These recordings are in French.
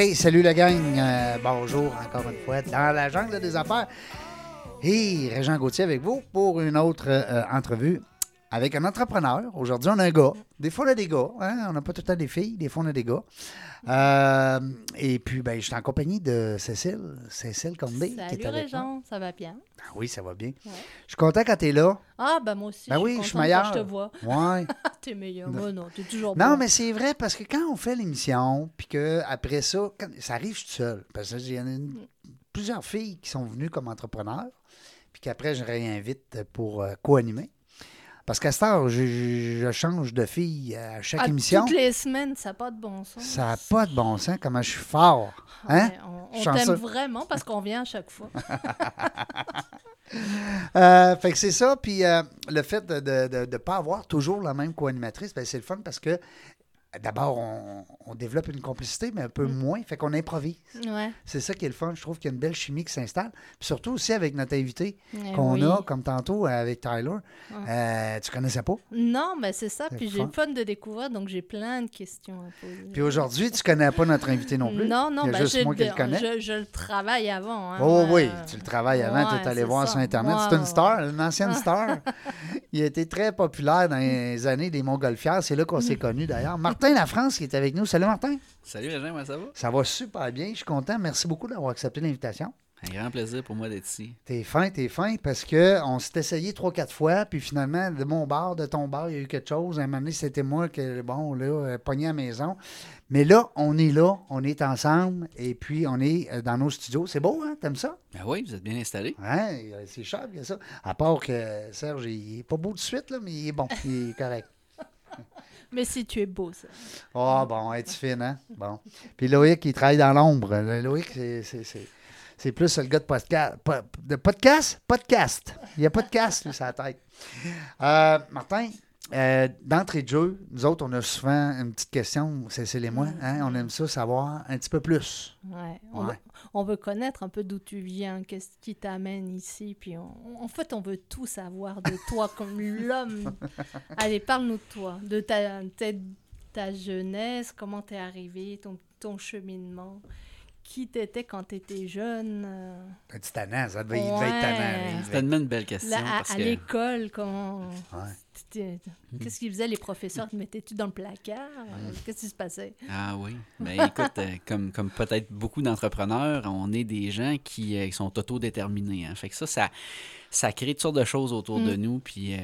Salut la gang. Euh, bonjour encore une fois dans la jungle des affaires. Et Régent Gauthier avec vous pour une autre euh, entrevue avec un entrepreneur. Aujourd'hui, on a un gars. Des fois, on a des gars. hein. On n'a pas tout le temps des filles. Des fois, on a des gars. Euh, et puis, ben, je suis en compagnie de Cécile. Cécile Condé. qui Salut est avec moi. Régent, ça va bien? Ah oui, ça va bien. Ouais. Je suis content quand tu es là. Ah, ben moi aussi. Ben je oui, suis je suis meilleur. je te vois. Ouais. T'es meilleur. Moi, non, t'es toujours Non, bon. mais c'est vrai parce que quand on fait l'émission, puis que après ça, quand- ça arrive tout seul. Parce qu'il y en a une- plusieurs filles qui sont venues comme entrepreneurs, puis qu'après, je réinvite pour euh, co-animer. Parce qu'à cette heure, je, change de fille à chaque Ah, émission. Toutes les semaines, ça n'a pas de bon sens. Ça n'a pas de bon sens, comment je suis fort. Hein? Ouais, on t'aime vraiment parce qu'on vient à chaque fois. Euh, fait que c'est ça. Puis euh, le fait de ne pas avoir toujours la même co-animatrice, ben, c'est le fun parce que d'abord, on, on développe une complicité, mais un peu Mm. moins. Fait qu'on improvise. Ouais. C'est ça qui est le fun. Je trouve qu'il y a une belle chimie qui s'installe. Puis surtout aussi avec notre invité Eh qu'on oui. a, comme tantôt avec Tyler. Ah. Euh, tu connaissais pas? Non, mais c'est ça. Puis j'ai le fun de découvrir, donc j'ai plein de questions à poser. Puis aujourd'hui, tu connais pas notre invité non plus. Non, non, Il y a ben, juste je, moi qui le connais. Je, je le travaille avant. hein. Oh oui, Euh, tu le travailles avant, ouais, tu es allé voir ça. sur Internet. C'est une star, une ancienne star. Il a été très populaire dans les années des Montgolfières. C'est là qu'on s'est connus d'ailleurs. Martin Lafrance qui est avec nous. Salut Martin. Salut Régent, comment ça va? Ça va super bien. Je suis content. Merci beaucoup d'avoir accepté l'invitation. Un grand plaisir pour moi d'être ici. T'es fin, t'es fin, parce que on s'est essayé trois, quatre fois, puis finalement, de mon bar, de ton bar, il y a eu quelque chose. À un moment donné, c'était moi que, bon, là, euh, pogné à la maison. Mais là, on est là, on est ensemble, et puis on est euh, dans nos studios. C'est beau, hein? T'aimes ça? Ben oui, vous êtes bien installé. Hein? Euh, C'est cher, bien ça. À part que Serge, il est pas beau de suite, là, mais il est bon, il est correct. Mais si tu es beau, ça. Ah, bon, es-tu fine, hein? Bon. Puis Loïc, il travaille dans l'ombre. Loïc, c'est- plus le gars de podcast. Po- De podcast? Podcast. Il y a podcast, lui, sur la tête. Euh, Martin, euh, d'entrée de jeu, nous autres, on a souvent une petite question, Cécile et moi. Hein? On aime ça savoir un petit peu plus. Ouais. On, Ouais. Veut, on veut connaître un peu d'où tu viens, qu'est-ce qui t'amène ici. Puis on- en fait, on veut tout savoir de toi comme l'homme. Allez, parle-nous de toi, de ta, ta, ta jeunesse, comment t'es arrivé, ton, ton cheminement. Qui t'étais quand t'étais jeune euh, Un petit tannant, ça devait, il devait être tannant. Ouais. il C'est devait- tellement une belle question. là, à, parce à que l'école, comment. Ouais. Qu'est-ce qu'ils faisaient les professeurs? Te mettais-tu dans le placard? Qu'est-ce qui se passait? Ah oui. Ben écoute, euh, comme, comme peut-être beaucoup d'entrepreneurs, on est des gens qui, euh, qui sont autodéterminés. Hein. Fait que ça, ça, ça crée toutes sortes de choses autour de nous. Puis euh,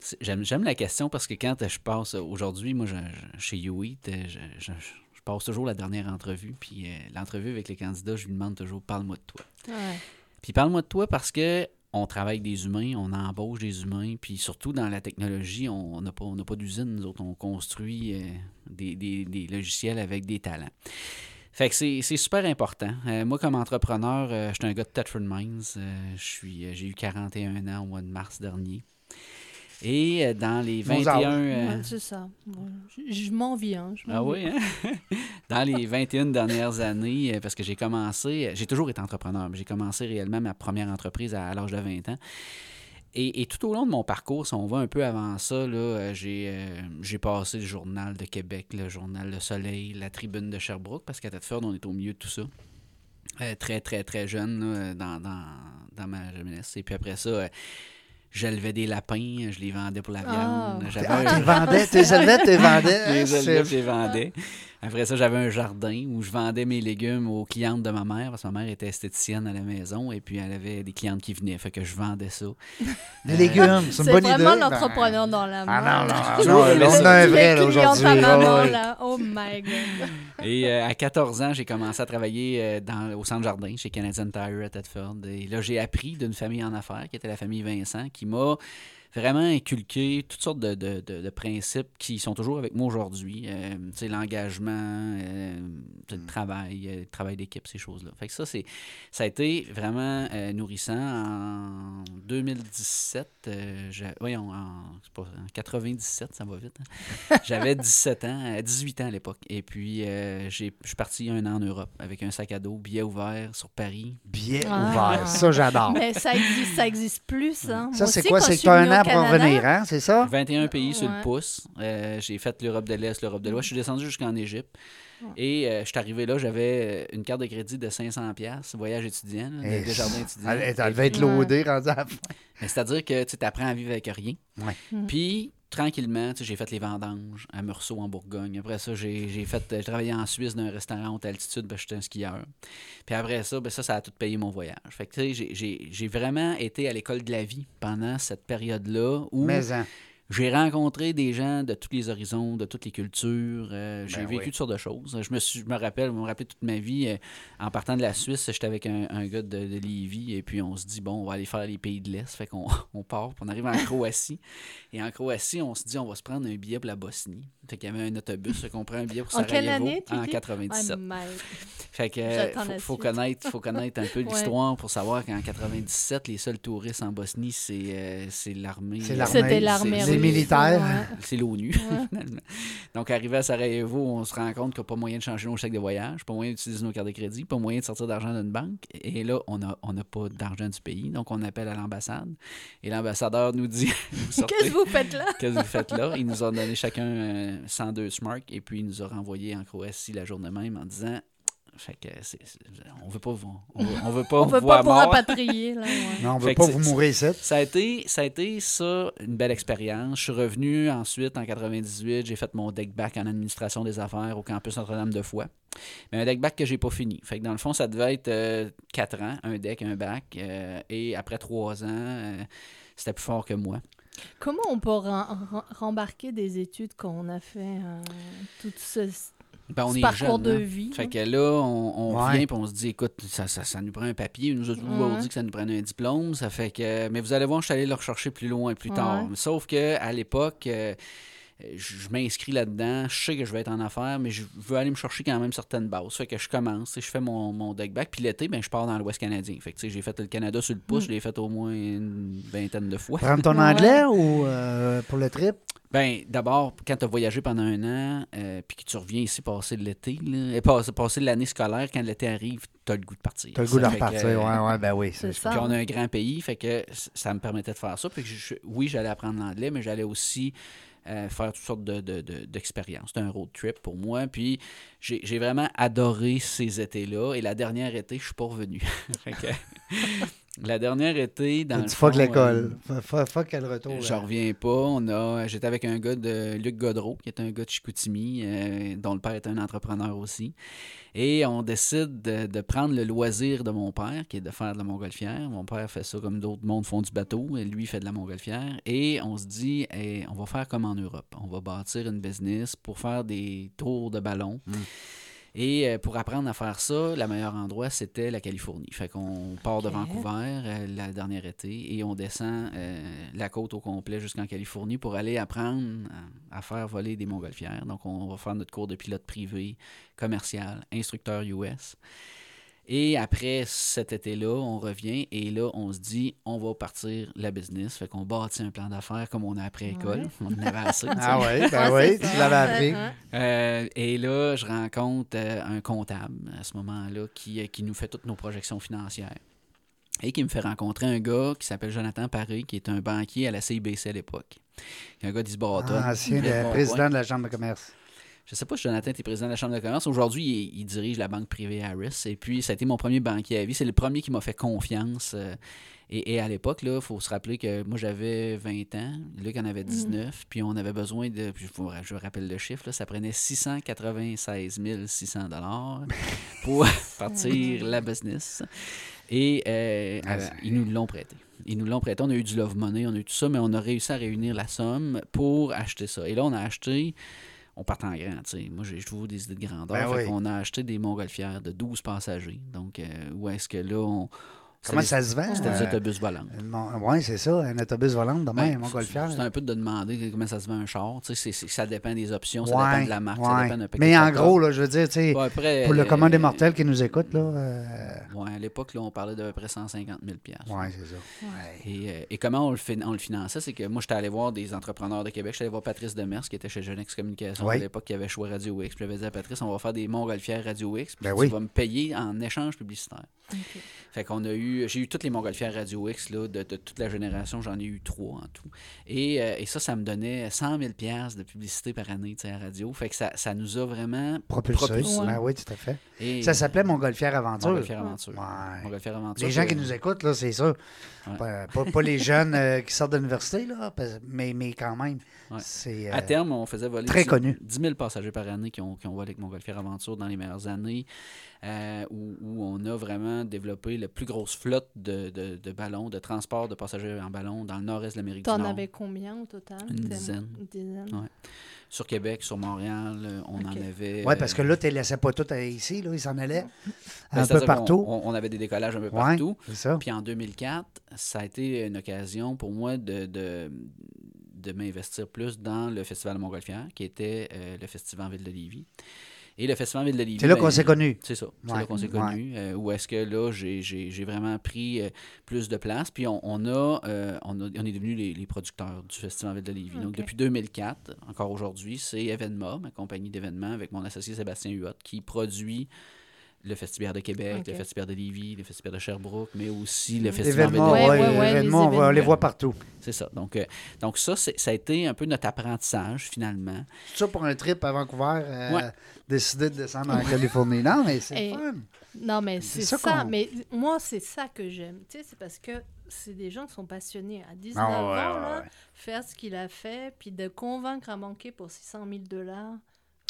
c'est- j'aime, j'aime la question parce que quand je passe aujourd'hui, moi, je- je- chez YouEat, euh, je, je- je passe toujours la dernière entrevue. Puis euh, l'entrevue avec les candidats, je lui demande toujours parle-moi de toi. Ouais. Puis parle-moi de toi parce que on travaille avec des humains, on embauche des humains, puis surtout dans la technologie, on n'a pas, on pas d'usine, nous autres, on construit euh, des, des- des logiciels avec des talents. Fait que c'est super important. Euh, moi, comme entrepreneur, je suis un gars de Tetford Mines. J'ai eu 41 ans au mois de mars dernier. Et euh, dans les Nos 21... âges. euh, Ouais, c'est ça. Ouais, Je, je m'en je ah oui, hein? Dans les 21 dernières années, euh, parce que j'ai commencé, euh, j'ai toujours été entrepreneur, mais j'ai commencé réellement ma première entreprise à, à l'âge de 20 ans. Et, et tout au long de mon parcours, si on va un peu avant ça, là, euh, j'ai, euh, j'ai passé le Journal de Québec, le Journal Le Soleil, la Tribune de Sherbrooke, parce qu'à Thetford, on est au milieu de tout ça. Euh, très, très, très jeune là, dans, dans, dans ma jeunesse. Et puis après ça, euh, j'élevais des lapins, je les vendais pour la Ah. viande. J'avais Ah, tu les vendais, tu les élevais, tu les vendais. je les élevais, je les vendais. Après ça, j'avais un jardin où je vendais mes légumes aux clientes de ma mère, parce que ma mère était esthéticienne à la maison, et puis elle avait des clientes qui venaient, fait que je vendais ça. Des légumes, c'est une C'est bonne idée. vraiment Ben, l'entrepreneur dans la main. Ah non, non, non, là, on a un Les vrai aujourd'hui. Oh my God. Et euh, à 14 ans, j'ai commencé à travailler euh, dans, au centre jardin chez Canadian Tire à Thetford. Et là, j'ai appris d'une famille en affaires, qui était la famille Vincent, qui m'a vraiment inculqué toutes sortes de, de- de- de principes qui sont toujours avec moi aujourd'hui. Euh, tu sais, l'engagement, euh, le travail, euh, le travail d'équipe, ces choses-là. Fait que ça, c'est, ça a été vraiment euh, nourrissant. En 2017, euh, j'ai- voyons, en, pas- en 97, ça va vite. hein. J'avais 17 ans, euh, 18 ans à l'époque. Et puis, euh, j'ai- je suis parti un an en Europe avec un sac à dos, billet ouvert sur Paris. Billet Ah. ouvert, ça j'adore. Mais ça existe, ça existe plus, hein. Ça, c'est quoi? C'est je que suis tu as un venue pour Canada, revenir, hein? C'est ça? 21 pays sur le pouce. Euh, j'ai fait l'Europe de l'Est, l'Europe de l'Ouest. Je suis descendu jusqu'en Égypte. Et euh, je suis arrivé là, j'avais une carte de crédit de 500 pièces, voyage étudiant, là, Eh, de, de jardin étudiant. Elle, devait être loadée, rendue à la fin. mais C'est-à-dire que tu apprends à vivre avec rien. Ouais. Mm. Puis, tranquillement, j'ai fait les vendanges à Meursault, en Bourgogne. Après ça, j'ai fait, travaillé en Suisse dans un restaurant haute altitude, que j'étais un skieur. Puis après ça, ben ça, ça a tout payé mon voyage. Fait que, j'ai vraiment été à l'école de la vie pendant cette période-là où Mais hein, j'ai rencontré des gens de tous les horizons, de toutes les cultures. euh, j'ai Ben vécu oui. toutes sortes de choses. Je me, suis, je me rappelle, je me rappelle toute ma vie, euh, en partant de la Suisse, j'étais avec un, un gars de, de Lévis, et puis on se dit, bon, on va aller faire les pays de l'Est. Fait qu'on on part, puis on arrive en Croatie. Et en Croatie, on se dit, on va se prendre un billet pour la Bosnie. Fait qu'il y avait un autobus, qu'on prend un billet pour En quelle Sarajevo année, tu en dis? 97. Ouais, mais- Fait que faut, faut connaître, faut connaître un peu Ouais. l'histoire pour savoir qu'en 97, les seuls touristes en Bosnie, c'est euh, l'armée. C'est l'armée. C'était l'armée militaires. ouais. c'est l'ONU, finalement. Donc, arrivé à Sarajevo, on se rend compte qu'il n'y a pas moyen de changer nos chèques de voyage, pas moyen d'utiliser nos cartes de crédit, pas moyen de sortir d'argent d'une banque. Et là, on n'a on a pas d'argent du pays. Donc, on appelle à l'ambassade. Et l'ambassadeur nous dit Qu'est-ce que vous faites là? Qu'est-ce que vous faites là? Il nous a donné chacun euh, 102 Smark et puis il nous a renvoyé en Croatie la journée même en disant fait que c'est, c'est- on veut pas vous on veut, on veut pas On vous veut voir pas vous rapatrier. Là, ouais. non, on veut Fait pas vous mourir ici. Ça a, été, ça a été ça, une belle expérience. Je suis revenu ensuite en 98. J'ai fait mon deck back en administration des affaires au campus Notre-Dame-de-Foix. Mais un deck back que j'ai pas fini. Fait que dans le fond, ça devait être 4 ans, un deck, un bac. euh, et après 3 ans, euh, c'était plus fort que moi. Comment on peut rembarquer des études quand on a fait euh, tout ce, Ben, on est parcours jeune, de hein. vie? Fait que là, on, on Ouais. vient et on se dit, écoute, ça, ça, ça nous prend un papier. Nous a toujours Ouais. dit que ça nous prenait un diplôme. Ça fait que. Mais vous allez voir, je suis allé le rechercher plus loin, plus tard. Sauf que à l'époque, euh, je m'inscris là-dedans. Je sais que je vais être en affaires, mais je veux aller me chercher quand même certaines bases. Fait que je commence, tu je fais mon, mon deck back. Puis l'été, ben, je pars dans l'Ouest canadien. Fait que tu sais, j'ai fait le Canada sur le pouce. Mm. Je l'ai fait au moins une vingtaine de fois. Prendre ton anglais ou euh, pour le trip? Ben, d'abord, quand tu as voyagé pendant un an, euh, puis que tu reviens ici passer l'été, là, et passer, passer l'année scolaire, quand l'été arrive, tu as le goût de partir. T'as le goût de Ça fait que, repartir. euh, Ouais, ouais, ben oui. C'est ça. Puis on a un grand pays, fait que ça me permettait de faire ça. Puis que je- oui, j'allais apprendre l'anglais, mais j'allais aussi euh, faire toutes sortes de- de- de- d'expériences. C'était un road trip pour moi. Puis j'ai vraiment adoré ces étés-là. Et la dernière été, je suis pas revenu. La dernière été, dans T'as le fuck l'école. euh, Fuck- Fuck, fuck le retour. J'en là. reviens pas. On a, j'étais avec un gars de Luc Godreau, qui est un gars de Chicoutimi, euh, dont le père est un entrepreneur aussi. Et on décide de, de prendre le loisir de mon père, qui est de faire de la montgolfière. Mon père fait ça comme d'autres mondes font du bateau, et lui fait de la montgolfière. Et on se dit, Hey, on va faire comme en Europe. On va bâtir une business pour faire des tours de ballon. Mm. Et euh, pour apprendre à faire ça, le meilleur endroit, c'était la Californie. Fait qu'on part de. Vancouver euh, la dernière été et on descend euh, la côte au complet jusqu'en Californie pour aller apprendre à, à faire voler des montgolfières. Donc, on va faire notre cours de pilote privé, commercial, instructeur US. Et après cet été-là, on revient et là, on se dit, on va partir la business. Fait qu'on bâtit un plan d'affaires comme on a après école. Ouais. On en avait assez. Ah ouais, ben Ouais, oui, tu l'avais appris. Euh, et là, je rencontre euh, un comptable à ce moment-là qui, euh, qui nous fait toutes nos projections financières. Et qui me fait rencontrer un gars qui s'appelle Jonathan Paré, qui est un banquier à la CIBC à l'époque. Un gars d'Isboroton. Ah, Ancien président de la Chambre de commerce. Je sais pas si Jonathan était président de la Chambre de commerce. Aujourd'hui, il, il dirige la banque privée Harris. Et puis, ça a été mon premier banquier à vie. C'est le premier qui m'a fait confiance. euh, et, et à l'époque, il faut se rappeler que moi, j'avais 20 ans. Luc en avait 19. Puis, on avait besoin de. Puis, je rappelle le chiffre. Là, ça prenait 696 600 pour partir la business. Et euh, Ah, euh, ils nous l'ont prêté. Ils nous l'ont prêté. On a eu du love money, on a eu tout ça, mais on a réussi à réunir la somme pour acheter ça. Et là, on a acheté. On part en grand, tu sais. Moi, j'ai toujours des idées de grandeur. Ben fait oui. qu'on a acheté des montgolfières de 12 passagers. Donc, euh, où est-ce que là, on. Comment ça se vend? C'était des euh, autobus volants. Oui, c'est ça, un autobus volant de Ben, même, mon golfière. C'est un peu de demander comment ça se vend un char. Tu sais, c'est- c'est- ça dépend des options, ça Ouais, dépend de la marque, ça dépend d'un paquet Mais en gros, là, je veux dire, tu sais, Bon, après, pour le commun des euh, mortels qui nous écoute, là, euh, Ouais, à l'époque, là, on parlait d'à peu près 150 000 piastres. ouais, c'est ça. Ouais. Et, euh, et comment on le, fin- on le finançait, c'est que moi, j'étais allé voir des entrepreneurs de Québec. J'étais allé voir Patrice Demers, qui était chez Genex Communication Oui. à l'époque, qui avait choix Radio X. Puis j'avais dit à Patrice, on va faire des montgolfières Radio X, puis Ben tu oui. vas me payer en échange publicitaire. Ok. Fait qu'on a eu eu, j'ai eu toutes les montgolfières Radio X là, de, de toute la génération. J'en ai eu trois en tout. Et, euh, et ça, ça me donnait 100 000 piastres de publicité par année à la radio. Fait que ça, ça nous a vraiment Propulsé. propulsé. Ben oui, tout à fait. Et- Ça s'appelait Montgolfière Aventure. Montgolfière Aventure. Ouais. Montgolfière Aventure. Les gens euh, qui nous écoutent, là, c'est ça. Ouais. Pas, pas- pas les jeunes euh, qui sortent de l'université, là, mais, mais quand même. C'est. euh, À terme, on faisait voler très 10 connu. 10 000 passagers par année qui ont, qui ont volé avec Montgolfière Aventure dans les meilleures années, euh, où, où on a vraiment développé la plus grosse flotte de, de- de ballons, de transport de passagers en ballon dans le nord-est de l'Amérique du T'en Nord. avais combien au total? Une dizaine. Une dizaine. Ouais. Sur Québec, sur Montréal, euh, on en avait. Oui, parce que euh, là, tu ne laissais pas tout ici, là, ils s'en allaient ben, un peu partout. On, on avait des décollages un peu Ouais, partout. c'est ça. Puis en 2004, ça a été une occasion pour moi de, de, de m'investir plus dans le Festival de Montgolfière, qui était euh, le Festival Ville de Lévis. Et le Festival Ville de Lévis. C'est là ben, qu'on s'est connus. C'est ça. C'est Ouais, là qu'on s'est ouais. connus. euh, où est-ce que là, j'ai- j'ai j'ai vraiment pris euh, plus de place. Puis on, on a, euh, on, a- on est devenus les, les producteurs du Festival Ville de Lévis. Donc depuis 2004, encore aujourd'hui, c'est Evenma, ma compagnie d'événements, avec mon associé Sébastien Huot, qui produit le Festival de Québec, le Festival de Lévis, le Festival de Sherbrooke, mais aussi le Festival de Événements, Ouais, ouais, ouais, événements, les on les voir partout. C'est ça. Donc, euh, donc ça, ça a été un peu notre apprentissage, finalement. C'est ça pour un trip à Vancouver, euh, Ouais. décider de descendre en Californie. Non, mais c'est fun. Non, mais C'est ça Mais moi, c'est ça que j'aime. Tu sais, c'est parce que c'est des gens qui sont passionnés. À 19 Ah, ouais, ans, ouais, là, ouais. faire ce qu'il a fait, puis de convaincre à manquer pour 600 000 dollars,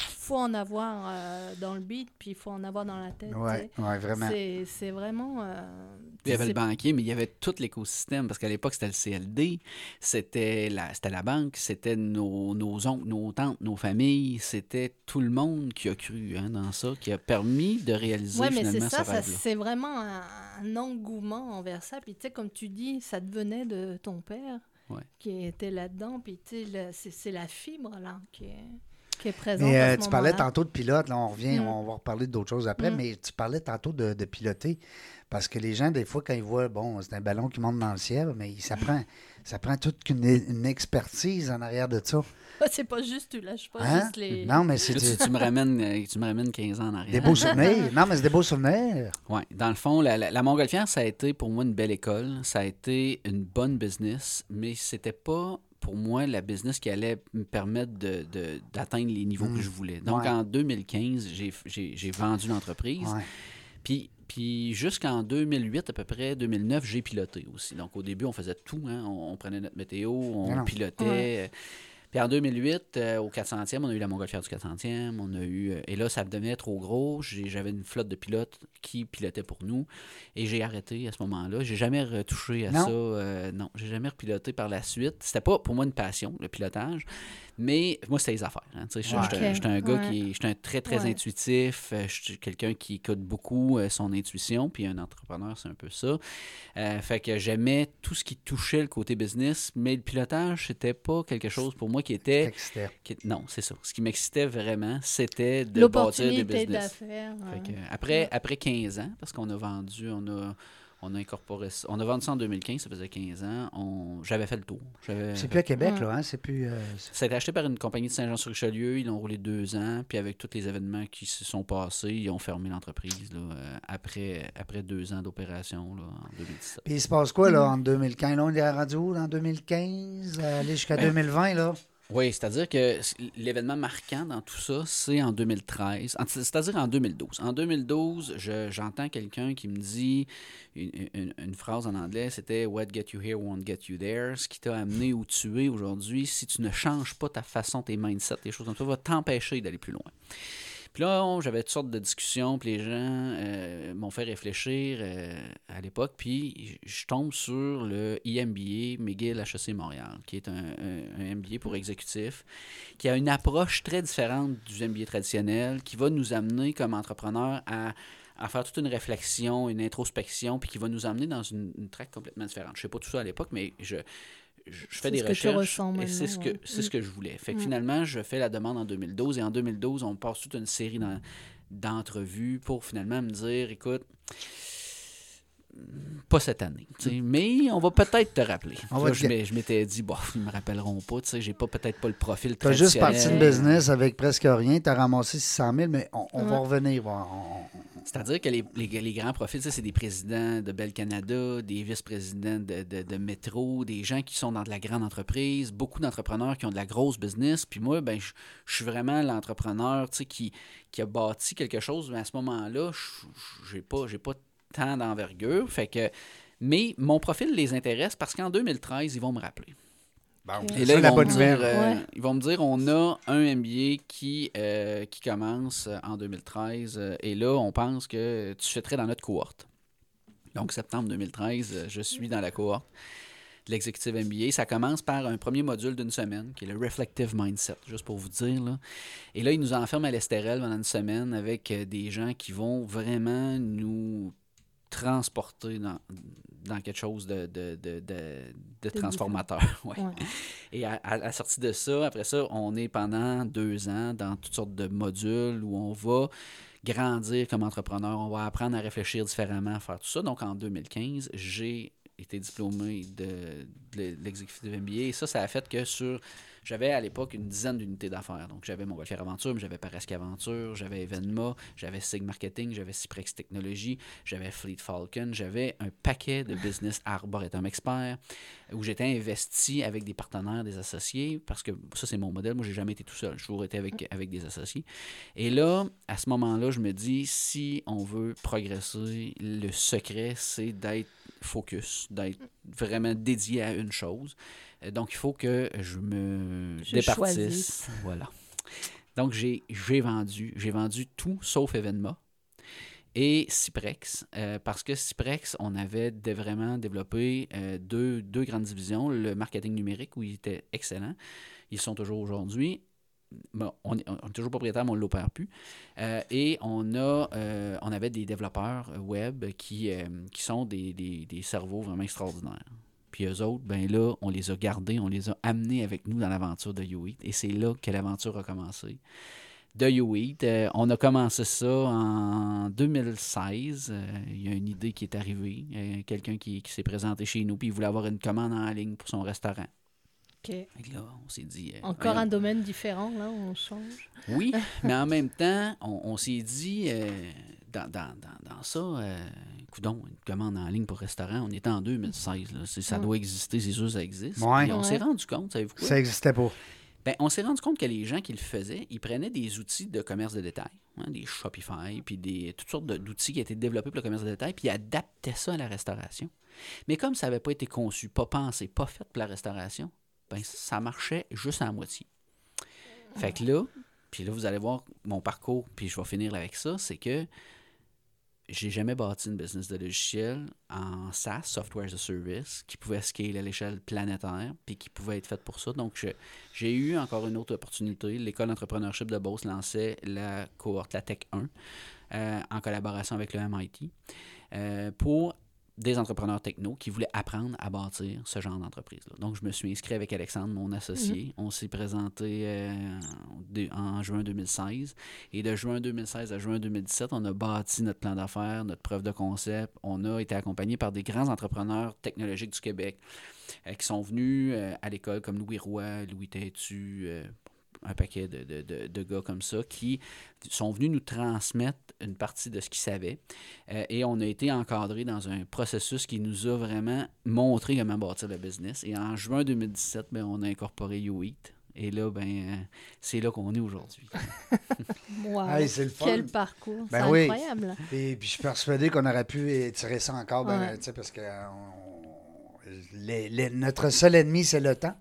faut en avoir euh, dans le beat, puis il faut en avoir dans la tête. Ouais, vraiment. C'est- C'est vraiment. euh, Il y avait le banquier, mais il y avait tout l'écosystème, parce qu'à l'époque, c'était le CLD, c'était la, c'était la banque, c'était nos, nos oncles, nos tantes, nos familles, c'était tout le monde qui a cru hein, dans ça, qui a permis de réaliser Ouais, mais c'est finalement ça, ce ça rêve-là. c'est vraiment un, un engouement envers ça. Puis tu sais, comme tu dis, ça te venait de ton père Ouais. qui était là-dedans. Puis tu sais, c'est la fibre là qui est, qui est présente. Mais à euh, ce tu parlais tantôt de pilote, là, on revient, Mm. on va reparler d'autres choses après, Mm. mais tu parlais tantôt de, de piloter. Parce que les gens, des fois, quand ils voient, bon, c'est un ballon qui monte dans le ciel, mais ça prend, ça prend toute une, une expertise en arrière de ça. c'est pas juste, tu lâches pas Hein? juste les. Non, mais c'est Là, tu, tu me ramènes, euh, tu me ramènes 15 ans en arrière. des beaux souvenirs. Non, mais c'est des beaux souvenirs. Ouais, dans le fond, la, la, la Montgolfière, ça a été pour moi une belle école. Ça a été une bonne business, mais c'était pas pour moi la business qui allait me permettre de- de- d'atteindre les niveaux que je voulais. Donc Ouais. en 2015, j'ai- j'ai j'ai vendu l'entreprise. Ouais. Puis, puis jusqu'en 2008, à peu près, 2009, j'ai piloté aussi. Donc au début, on faisait tout. hein. On, on prenait notre météo, on Non, pilotait. Puis en 2008, euh, au 400e, on a eu la Montgolfière du 400e. On a eu, euh, et là, ça devenait trop gros. J'avais une flotte de pilotes qui pilotaient pour nous. Et j'ai arrêté à ce moment-là. J'ai jamais retouché à Non? ça. euh, non, j'ai jamais repiloté par la suite. C'était pas pour moi une passion, le pilotage. Mais moi, c'était les affaires. hein. Ouais. J'étais un- gars ouais. qui est j'étais un très, très Ouais. intuitif. euh, Je suis quelqu'un qui écoute beaucoup son intuition. Puis un entrepreneur, c'est un peu ça. Euh, fait que j'aimais tout ce qui touchait le côté business. Mais le pilotage, c'était pas quelque chose pour moi qui était. Qui- non, c'est ça. Ce qui m'excitait vraiment, c'était de bâtir des L'opportunité business. d'affaires. Fait que, après, après 15 ans, parce qu'on a vendu, on a, on a incorporé ça- On a vendu ça en 2015, ça faisait 15 ans. On, j'avais fait le tour. J'avais, C'est plus à Québec, Ouais. là, hein? C'est plus. euh, ça a été acheté par une compagnie de Saint-Jean-sur-Richelieu. Ils l'ont roulé deux ans. Puis avec tous les événements qui se sont passés, ils ont fermé l'entreprise là, euh, après, après deux ans d'opération là, en 2017. Puis il se passe quoi, là, en 2015? Là, on est rendu où, en 2015? euh, Aller jusqu'à Ben, 2020, là? Oui, c'est-à-dire que l'événement marquant dans tout ça, c'est en 2013, en- c'est-à-dire en 2012. En 2012, je- j'entends quelqu'un qui me dit une phrase en anglais, c'était What get you here won't get you there. Ce qui t'a amené où tu es aujourd'hui, si tu ne changes pas ta façon, tes mindsets, tes choses comme ça, va t'empêcher d'aller plus loin. Puis là, j'avais toutes sortes de discussions, puis les gens euh, m'ont fait réfléchir euh, à l'époque, puis je tombe sur le IMBA McGill HEC Montréal, qui est un, MBA pour exécutif, qui a une approche très différente du MBA traditionnel, qui va nous amener comme entrepreneurs à, faire toute une réflexion, une introspection, puis qui va nous amener dans une, une track complètement différente. Je ne sais pas tout ça à l'époque, mais je, je, fais des recherches et c'est ce que ouais. c'est ce que je voulais. Fait que Mm. finalement, je fais la demande en 2012 et en 2012, on passe toute une série d'en- d'entrevues pour finalement me dire écoute, pas cette année, mais on va peut-être te rappeler. On Là, je m'étais dit, bon, ils me rappelleront pas, tu sais, j'ai pas peut-être pas le profil Tu as juste parti de business avec presque rien. Tu as ramassé 600 000, mais on, on va revenir. On, C'est-à-dire que les, les- les grands profils, ça, c'est des présidents de Bell Canada, des vice-présidents de, de, de Métro, des gens qui sont dans de la grande entreprise, beaucoup d'entrepreneurs qui ont de la grosse business. Puis moi, ben, je je suis vraiment l'entrepreneur tu sais, qui, qui a bâti quelque chose, mais à ce moment-là, je- j'ai pas, j'ai pas tant d'envergure. Fait que, mais mon profil les intéresse parce qu'en 2013, ils vont me rappeler. Bon. Et là, ils la vont, bonne me dire, euh, Ouais. ils vont me dire, on a un MBA qui, euh, qui commence euh, en 2013 euh, et là, on pense que tu fêterais dans notre cohorte. Donc, septembre 2013, euh, je suis dans la cohorte de l'exécutive MBA. Ça commence par un premier module d'une semaine, qui est le Reflective Mindset, juste pour vous dire. Là. Et là, ils nous enferment à l'Estérel pendant une semaine avec des gens qui vont vraiment nous transporter dans, dans quelque chose de, de, de, de- de transformateur. Ouais. Ouais. Et à, à la sortie de ça, après ça, on est pendant deux ans dans toutes sortes de modules où on va grandir comme entrepreneur, on va apprendre à réfléchir différemment, à faire tout ça. Donc en 2015, j'ai été diplômé de, de l'exécutif MBA et ça, ça a fait que sur. J'avais à l'époque une dizaine d'unités d'affaires. Donc, j'avais Montgolfière Aventure, j'avais Paresque Aventure, j'avais Evenma, j'avais Sig Marketing, j'avais Cyprex Technologies, j'avais Fleet Falcon, j'avais un paquet de business Arboretum Expert où j'étais investi avec des partenaires, des associés, parce que ça, c'est mon modèle. Moi, j'ai jamais été tout seul. J'ai toujours été avec, avec des associés. Et là, à ce moment-là, je me dis, si on veut progresser, le secret, c'est d'être focus, d'être vraiment dédié à une chose. Donc, il faut que je me Je départisse. choisisse. Voilà. Donc, j'ai vendu. J'ai vendu tout sauf Evenma et Cyprex, euh, parce que Cyprex, on avait vraiment développé euh, deux, deux grandes divisions. Le marketing numérique, où il était excellent. Ils sont toujours aujourd'hui. Bon, on est on est toujours propriétaire, mais on ne l'opère plus. Euh, et on, a, euh, on avait des développeurs web qui, qui sont des, des- des cerveaux vraiment extraordinaires. Puis eux autres, ben là, on les a gardés, on les a amenés avec nous dans l'aventure de YouEat. Et c'est là que l'aventure a commencé. De YouEat, euh, on a commencé ça en 2016. Euh, il y a une idée qui est arrivée. Euh, Quelqu'un qui, qui s'est présenté chez nous, puis il voulait avoir une commande en ligne pour son restaurant. Ok. Fait que là, on s'est dit... Encore un domaine différent, là, on change. Oui, mais en même temps, on, on s'est dit, dans, dans, dans, dans ça, euh, coudon, une commande en ligne pour restaurant, on était en 2016. Là, ça Mm. doit exister, c'est sûr, ça existe. Ouais. Puis on s'est Ouais. rendu compte, savez-vous quoi? Ça n'existait pas. Ben, on s'est rendu compte que les gens qui le faisaient, ils prenaient des outils de commerce de détail, hein, des Shopify, puis des, toutes sortes d'outils qui étaient développés pour le commerce de détail, puis ils adaptaient ça à la restauration. Mais comme ça n'avait pas été conçu, pas pensé, pas fait pour la restauration, ben, ça marchait juste à la moitié. Fait que là, puis là, vous allez voir mon parcours, puis je vais finir avec ça, c'est que j'ai jamais bâti une business de logiciel en SaaS, Software as a Service, qui pouvait scaler à l'échelle planétaire, puis qui pouvait être faite pour ça. Donc, j'ai eu encore une autre opportunité. L'école d'entrepreneurship de Beauce lançait la cohorte, la Tech 1, euh, en collaboration avec le MIT, euh, pour des entrepreneurs techno qui voulaient apprendre à bâtir ce genre d'entreprise-là. Donc, je me suis inscrit avec Alexandre, mon associé. On s'est présenté euh, en juin 2016. Et de juin 2016 à juin 2017, on a bâti notre plan d'affaires, notre preuve de concept. On a été accompagné par des grands entrepreneurs technologiques du Québec euh, qui sont venus euh, à l'école, comme Louis Roy, Louis Tétu, un paquet de, de- de- de gars comme ça, qui sont venus nous transmettre une partie de ce qu'ils savaient. Euh, et on a été encadré dans un processus qui nous a vraiment montré comment bâtir le business. Et en juin 2017, ben, on a incorporé YouEat. Et là, ben, euh, c'est là qu'on est aujourd'hui. Wow. Hey, c'est le fun. Quel parcours. Ben c'est oui. incroyable. Et puis je suis persuadé qu'on aurait pu étirer ça encore, ben, Ouais. tu sais, parce que euh, on- les- les- notre seul ennemi, c'est le temps.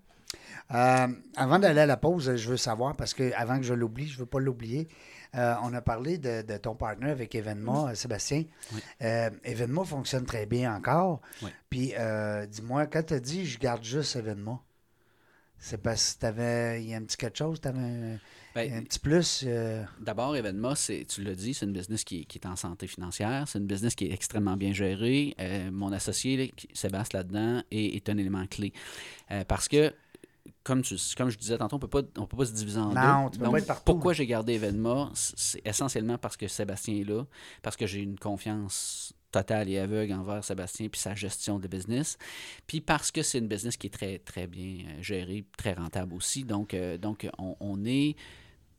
Euh, avant d'aller à la pause, je veux savoir, parce que avant que je l'oublie, je ne veux pas l'oublier, euh, on a parlé de, de ton partenaire avec euh, Sébastien. Oui. Euh, fonctionne très bien encore. Oui. Puis euh, dis-moi, quand tu as dit je garde juste Evenma, c'est parce que t'avais, il y a un petit quelque chose, tu avais un, Ben, un petit plus. D'abord, c'est, tu l'as dit, c'est une business qui est, qui est en santé financière. C'est une business qui est extrêmement bien gérée. Mon associé, Sébastien, là-dedans, est, est un élément clé. Parce que, comme, tu, comme je disais tantôt, on ne peut pas se diviser en Non, deux. tu peux Donc, pas être partout. Pourquoi j'ai gardé Evenma? C'est- essentiellement parce que Sébastien est là, parce que j'ai une confiance totale et aveugle envers Sébastien puis sa gestion de business. Puis parce que c'est une business qui est très, très bien euh, gérée, très rentable aussi. Donc, euh, donc on, on est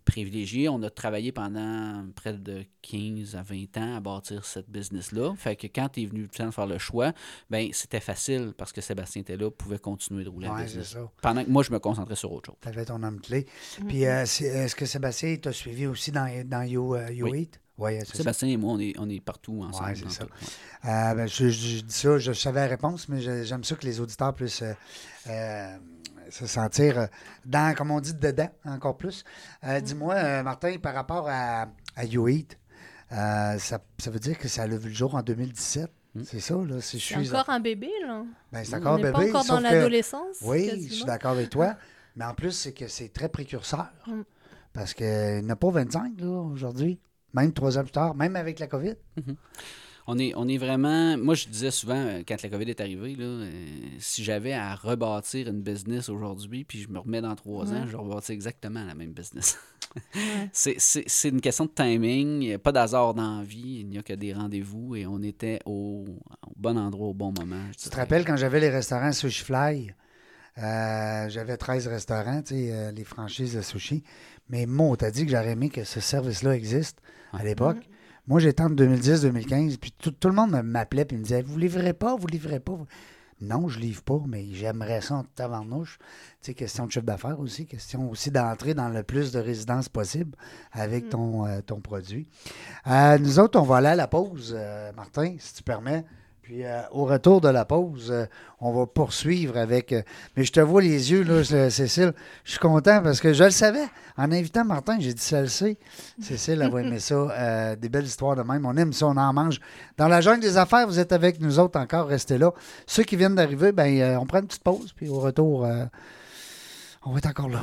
privilégié. On a travaillé pendant près de 15 à 20 ans à bâtir cette business-là. Fait que quand tu es venu le temps de faire le choix, ben c'était facile parce que Sébastien était là, pouvait continuer de rouler la Ouais, business. Pendant que moi, je me concentrais sur autre chose. Tu avais ton homme clé. Puis, euh, est-ce que Sébastien t'a suivi aussi dans, dans You, euh, You Oui. Eat? Ça. Sébastien et moi, on est, on est partout ensemble. Ouais, c'est ça. ouais. Euh, ben, je, je- je dis ça, je savais la réponse, mais j'aime ça que les auditeurs puissent euh, euh, se sentir euh, dans, comme on dit, dedans, encore plus. Euh, Dis-moi, euh, Martin, par rapport à, à You Eat, euh, ça, ça veut dire que ça a vu le jour en 2017. Hmm. C'est ça, là? Si je C'est suis. encore un bébé, là. Ben, c'est On encore n'est bébé. pas encore dans que- l'adolescence. Oui, je suis d'accord avec toi. Mais en plus, c'est que c'est très précurseur. Mm. Parce qu'il n'a pas 25 là, aujourd'hui. Même trois ans plus tard, même avec la COVID. On est, on est vraiment. Moi, je disais souvent, euh, quand la COVID est arrivée, là, euh, si j'avais à rebâtir une business aujourd'hui, puis je me remets dans trois ans, je rebâtis exactement la même business. Ouais. C'est- C'est c'est une question de timing. Il n'y a pas d'hasard dans la vie. Il n'y a que des rendez-vous et on était au, au bon endroit au bon moment. je Tu te rappelles quand j'avais les restaurants Sushi Fly? euh, j'avais 13 restaurants, tu sais, euh, les franchises de sushi. Mais moi, t'as dit que j'aurais aimé que ce service-là existe à l'époque. Moi, j'étais en 2010-2015, puis tout, tout le monde m'appelait et me disait Vous livrez pas, vous livrez pas. Non, je livre pas, mais j'aimerais ça en tabarnouche. Tu sais, question de chiffre d'affaires aussi, question aussi d'entrer dans le plus de résidences possible avec ton, euh, ton produit. Euh, nous autres, on va aller à la pause, euh, Martin, si tu permets. Puis euh, au retour de la pause, euh, on va poursuivre avec. euh, mais je te vois les yeux, là, Cécile. Je suis content parce que je le savais. En invitant Martin, j'ai dit ça le sait. Cécile, elle va aimer ça. des belles histoires de même. On aime ça, on en mange. Dans la jungle des affaires, vous êtes avec nous autres encore, restez là. Ceux qui viennent d'arriver, ben, on prend une petite pause, puis au retour, on va être encore là.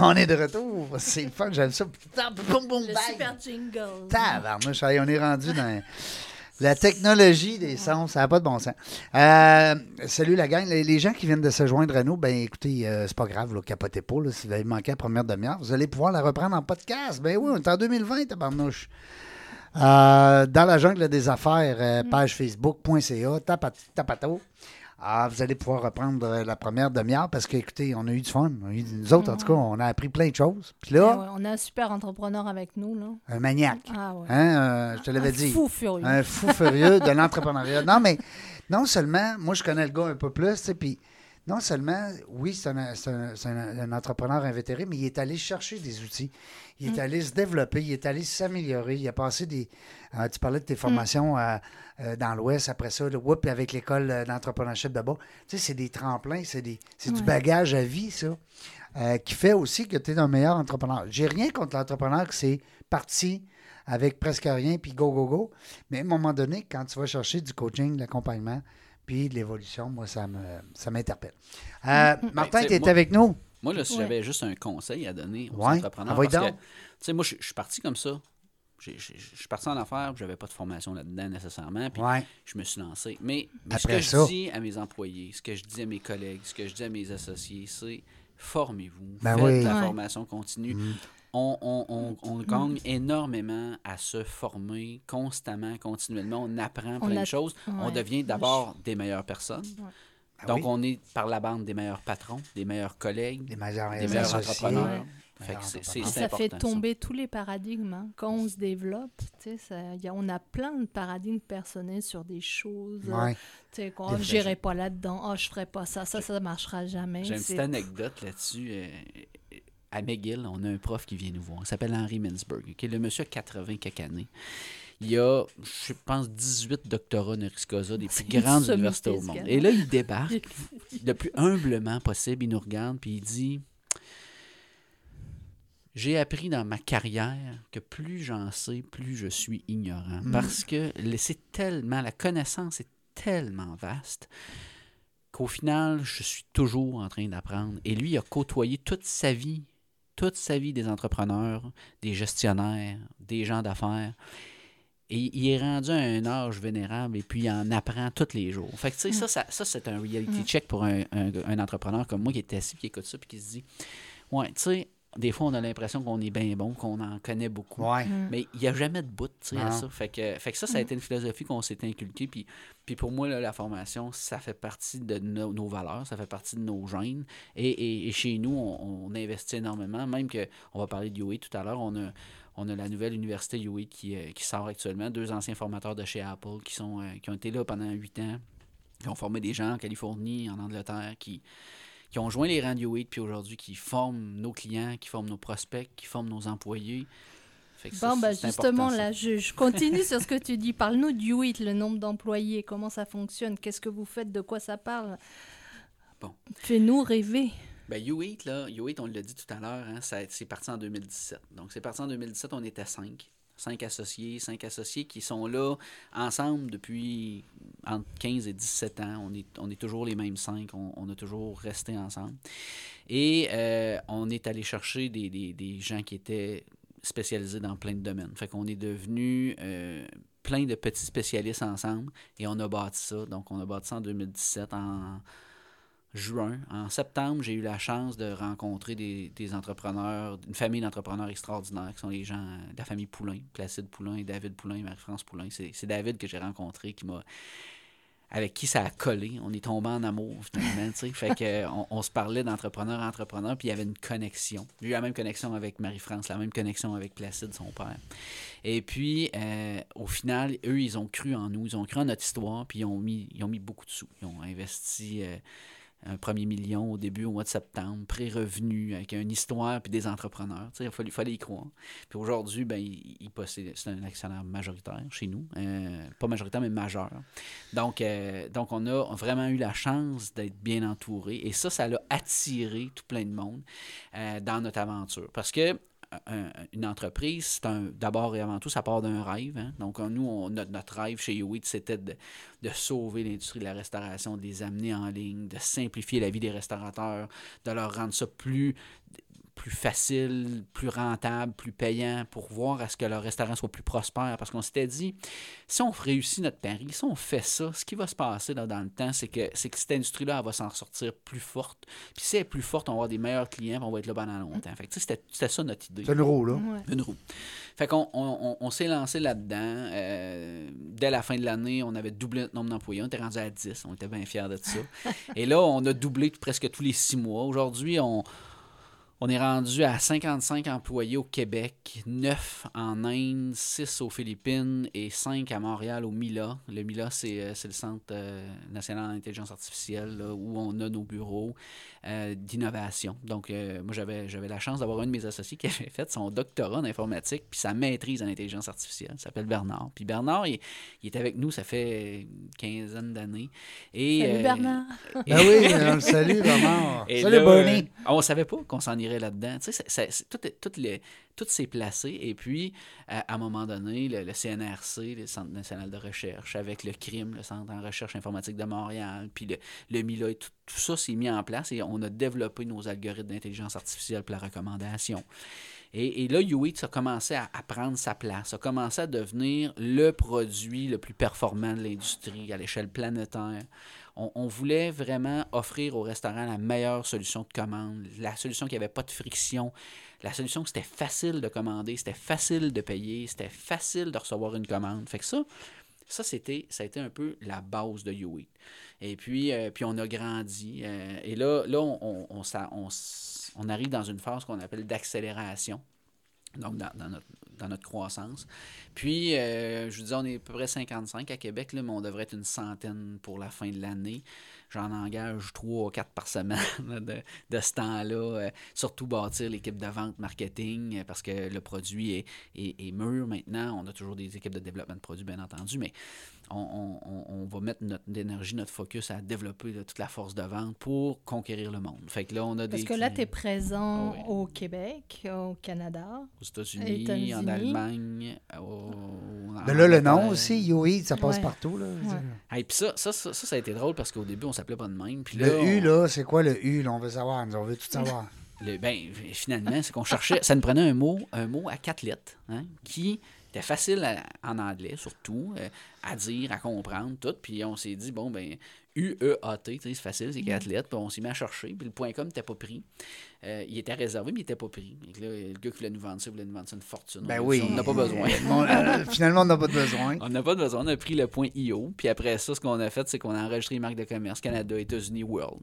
on est de retour. C'est le fun, j'aime ça. Boum, boum, Le bang. super jingle. Tabarnouche, on est rendu dans la technologie des sons, ça n'a pas de bon sens. Euh, salut la gang. Les, les gens qui viennent de se joindre à nous, ben écoutez, euh, c'est pas grave, là, capotez pas. Là, si vous avez manqué la première demi-heure, vous allez pouvoir la reprendre en podcast. Ben oui, on est en 2020, tabarnouche. Euh, dans la jungle des affaires, euh, page facebook.ca, tapa- tapato. Ah, vous allez pouvoir reprendre euh, la première demi-heure parce que, écoutez, on a eu du fun. On a eu- nous autres, en tout cas, on a appris plein de choses. Puis là, ouais, on a un super entrepreneur avec nous, là. un maniaque. Ah ouais. Hein, euh, je te l'avais Un dit. fou furieux. Un fou furieux de l'entrepreneuriat. Non, mais non seulement, moi, je connais le gars un peu plus, tu sais, puis non seulement, oui, c'est un, c'est un- c'est un- un entrepreneur invétéré, mais il est allé chercher des outils. Il est allé se développer, il est allé s'améliorer. Il a passé des. euh, tu parlais de tes formations euh, euh, dans l'Ouest, après ça, le whoop avec l'école d'entrepreneurship de bas. Tu sais, c'est des tremplins, c'est des- c'est du Ouais. bagage à vie, ça, euh, qui fait aussi que tu es un meilleur entrepreneur. J'ai rien contre l'entrepreneur qui s'est parti avec presque rien, puis go, go, go. Mais à un moment donné, quand tu vas chercher du coaching, de l'accompagnement, puis de l'évolution, moi, ça me ça m'interpelle. Euh, Martin, Ben, tu sais, tu es moi- avec nous? Moi, là, si Ouais. j'avais juste un conseil à donner aux Ouais. entrepreneurs, parce que, donc. tu sais, moi, je je suis parti comme ça. Je suis parti en affaires, puis j'avais pas de formation là-dedans nécessairement, puis Ouais. je me suis lancé. Mais, mais ce Après que ça. je dis à mes employés, ce que je dis à mes collègues, ce que je dis à mes associés, c'est formez-vous, Ben faites oui. la Ouais. formation continue. On, on- on- on gagne énormément à se former constamment, continuellement. On apprend On plein a- de choses. On devient d'abord des meilleures personnes. Ah Donc, oui. on est par la bande des meilleurs patrons, des meilleurs collègues, Des meilleurs, des meilleurs entrepreneurs. Ouais. Fait que c'est- c'est Puis c'est ça fait ça. tomber tous les paradigmes. hein. Quand on se développe, tu sais, ça- y a- on a plein de paradigmes personnels sur des choses. euh, Ouais. tu sais, je n'irai pas là-dedans, oh, je ferai pas ça, ça, ça ne marchera jamais. J'ai une C'est- petite anecdote là-dessus. À McGill, on a un prof qui vient nous voir. Il s'appelle Henry Mintzberg. ok? Le monsieur a 80 quelques années. Il y a, je pense, 18 doctorats honoris causa des plus grandes universités au monde. Et là, il débarque le plus humblement possible. Il nous regarde puis il dit J'ai appris dans ma carrière que plus j'en sais, plus je suis ignorant. Mm. Parce que c'est tellement, la connaissance est tellement vaste qu'au final, je suis toujours en train d'apprendre. Et lui, il a côtoyé toute sa vie, toute sa vie des entrepreneurs, des gestionnaires, des gens d'affaires. Et il est rendu à un âge vénérable et puis il en apprend tous les jours. Fait que, tu sais, ça, ça, ça, c'est un reality Mm. check pour un, un- un entrepreneur comme moi qui est assis, qui écoute ça, puis qui se dit Ouais, tu sais, des fois, on a l'impression qu'on est bien bon, qu'on en connaît beaucoup. Ouais. Mm. Mais il n'y a jamais de bout tu sais, à ça. Fait que, fait que ça, ça a été une philosophie qu'on s'est inculquée. Puis, puis pour moi, là, la formation, ça fait partie de nos, nos valeurs, ça fait partie de nos gènes. Et, et- et chez nous, on, on investit énormément. Même que, on va parler de UA tout à l'heure, on a, on a la nouvelle université UA qui, euh, qui sort actuellement. Deux anciens formateurs de chez Apple qui, sont, euh, qui ont été là pendant huit ans, qui ont formé des gens en Californie, en Angleterre, qui, qui ont joint les rangs de UA, puis aujourd'hui, qui forment nos clients, qui forment nos prospects, qui forment nos employés. Fait que ça, Bon, bah justement, là, je, je continue sur ce que tu dis. Parle-nous du UIT, le nombre d'employés, comment ça fonctionne, qu'est-ce que vous faites, de quoi ça parle? Bon. Fais-nous rêver. Ben, U8, là, U8, on l'a dit tout à l'heure, hein, c'est parti en 2017. Donc, c'est parti en 2017, on était cinq. Cinq associés, cinq associés qui sont là ensemble depuis entre 15 et 17 ans. On est, toujours les mêmes cinq, on, a toujours resté ensemble. Et euh, on est allé chercher des gens qui étaient spécialisés dans plein de domaines. Fait qu'on est devenu euh, plein de petits spécialistes ensemble et on a bâti ça. Donc, on a bâti ça en 2017 en juin. En septembre, j'ai eu la chance de rencontrer des, des entrepreneurs, une famille d'entrepreneurs extraordinaires qui sont les gens euh, de la famille Poulain, Placide Poulain, David Poulain, Marie-France Poulain. C'est David que j'ai rencontré qui m'a avec qui ça a collé. On est tombé en amour, finalement. Fait que, euh, on, se parlait d'entrepreneur à entrepreneur, puis il y avait une connexion. J'ai eu la même connexion avec Marie-France, la même connexion avec Placide, son père. Et puis, euh, au final, eux, ils ont cru en nous, ils ont cru en notre histoire, puis ils ont mis, ils ont mis beaucoup de sous. Ils ont investi un premier million au début, au mois de septembre, pré-revenu, avec une histoire, puis des entrepreneurs. Il fallait, fallait y croire. Puis aujourd'hui, ben, il, possède- c'est un actionnaire majoritaire chez nous. Euh, pas majoritaire, mais majeur. Donc, euh, donc, on a vraiment eu la chance d'être bien entouré. Et ça, ça l'a attiré tout plein de monde euh, dans notre aventure. Parce que un- une entreprise, c'est un d'abord et avant tout, ça part d'un rêve. hein. Donc, euh, nous, on- notre, rêve chez Yoit, c'était de sauver l'industrie de la restauration, de les amener en ligne, de simplifier la vie des restaurateurs, de leur rendre ça plus plus facile, plus rentable, plus payant pour voir à ce que leur restaurant soit plus prospère. Parce qu'on s'était dit, si on réussit notre pari, si on fait ça, ce qui va se passer là, dans le temps, c'est que, c'est que cette industrie-là, elle va s'en sortir plus forte. Puis si elle est plus forte, on va avoir des meilleurs clients, puis on va être là pendant longtemps. Fait que, c'était, c'était ça notre idée. C'est une roue, là. Ouais. Une roue. Fait qu'on on, on- on s'est lancé là-dedans. Euh, dès la fin de l'année, on avait doublé notre nombre d'employés. On était rendu à 10. On était bien fiers de ça. Et là, on a doublé presque tous les six mois. Aujourd'hui, on, on est rendu à 55 employés au Québec, 9 en Inde, 6 aux Philippines et 5 à Montréal au MILA. Le MILA, c'est euh, le Centre euh, national d'intelligence artificielle où on a nos bureaux euh, d'innovation. Donc, euh, moi, j'avais j'avais la chance d'avoir un de mes associés qui avait fait son doctorat en informatique puis sa maîtrise en intelligence artificielle. Il s'appelle Bernard. Puis Bernard, il, il est avec nous, ça fait une quinzaine d'années. Et, Salut euh, Bernard. et- Ben oui, on le salue, et Salut, là, Bernie. euh, on savait pas qu'on s'en irait là-dedans. Tu sais, c'est- c'est- c'est- tout, est- tout, les- tout s'est placé. Et puis, à, à un moment donné, le, CNRC, le Centre national de recherche, avec le CRIM, le Centre en recherche informatique de Montréal, puis le, MILA, et tout, tout ça s'est mis en place et on a développé nos algorithmes d'intelligence artificielle pour la recommandation. Et, là, UX a commencé à, à prendre sa place, a commencé à devenir le produit le plus performant de l'industrie à l'échelle planétaire. On, on voulait vraiment offrir aux restaurants la meilleure solution de commande, la solution qui n'avait pas de friction, la solution c'était facile de commander, c'était facile de payer, c'était facile de recevoir une commande. Fait que ça, ça, c'était, ça a été un peu la base de YouEat. Et puis, euh, puis on a grandi. euh, et là, on, arrive dans une phase qu'on appelle d'accélération. Donc, dans, notre, croissance. Puis, euh, je vous dis, on est à peu près 55 à Québec, là, mais on devrait être une centaine pour la fin de l'année. J'en engage 3 ou 4 par semaine de, de ce temps-là. Euh, surtout bâtir l'équipe de vente marketing euh, parce que le produit est, est, est mûr maintenant. On a toujours des équipes de développement de produits, bien entendu, mais on, on- on va mettre notre énergie, notre focus à développer là, toute la force de vente pour conquérir le monde. Fait que là, on a Parce des que là, tu es présent Ah oui. au Québec, au Canada. aux États-Unis, en Allemagne, au, Mais là, le nom aussi, UEAT, ça passe Ouais. partout. Là. Hey, puis ça, ça, ça, ça, a été drôle parce qu'au début, on s'appelait pas de même. Puis Le U, là, c'est quoi le U? Là, on veut savoir. Nous, on veut tout savoir. Le- ben, finalement, c'est qu'on cherchait, ça nous prenait un mot, un mot à quatre lettres, hein, qui était facile à- en anglais, surtout, euh, à dire, à comprendre, tout. Puis on s'est dit, bon, ben, U-E-A-T, c'est facile, c'est quatre lettres. Puis on s'est mis à chercher, puis le point .com n'était pas pris. Euh, il était réservé, mais il n'était pas pris. Et là, le gars qui voulait nous vendre ça, voulait nous vendre ça une fortune. Ben On oui. dit, On n'a pas besoin. Bon, euh, finalement, on n'a pas de besoin. On n'a pas de besoin, on a pris le point IO. Puis après ça, ce qu'on a fait, c'est qu'on a enregistré les marques de commerce Canada, États-Unis, World.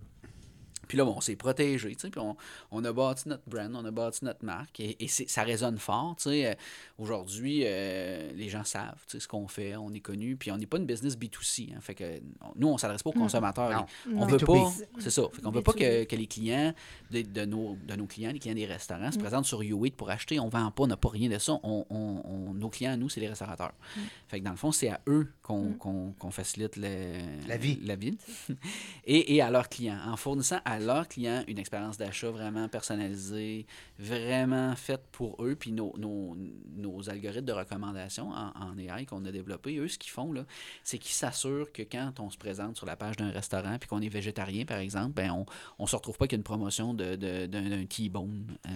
Puis là, bon, on s'est protégé, tu sais, puis on, on a bâti notre brand, on a bâti notre marque, et, ça résonne fort, tu sais. Euh, Aujourd'hui, euh, les gens savent, tu sais, ce qu'on fait, on est connu, puis on n'est pas une business B2C, hein, fait que on- nous, on s'adresse pas aux consommateurs. Non. Les- On Non. veut B2B. pas, c'est ça, fait qu'on veut pas que, B2B. que les clients de, de nos, de nos clients, les clients des restaurants, se présentent sur U8 pour acheter, on vend pas, on n'a pas rien de ça, on, on- on- nos clients, nous, c'est les restaurateurs. Fait que dans le fond, c'est à eux qu'on qu'on- qu'on facilite le- La vie. La vie. et, et à leurs clients, en fournissant à leurs clients une expérience d'achat vraiment personnalisée, vraiment faite pour eux, puis nos, nos, nos algorithmes de recommandation en, en AI qu'on a développés, eux, ce qu'ils font, là, c'est qu'ils s'assurent que quand on se présente sur la page d'un restaurant, puis qu'on est végétarien, par exemple, ben on ne se retrouve pas qu'il y a une promotion de- de- d'un d'un T-bone. euh,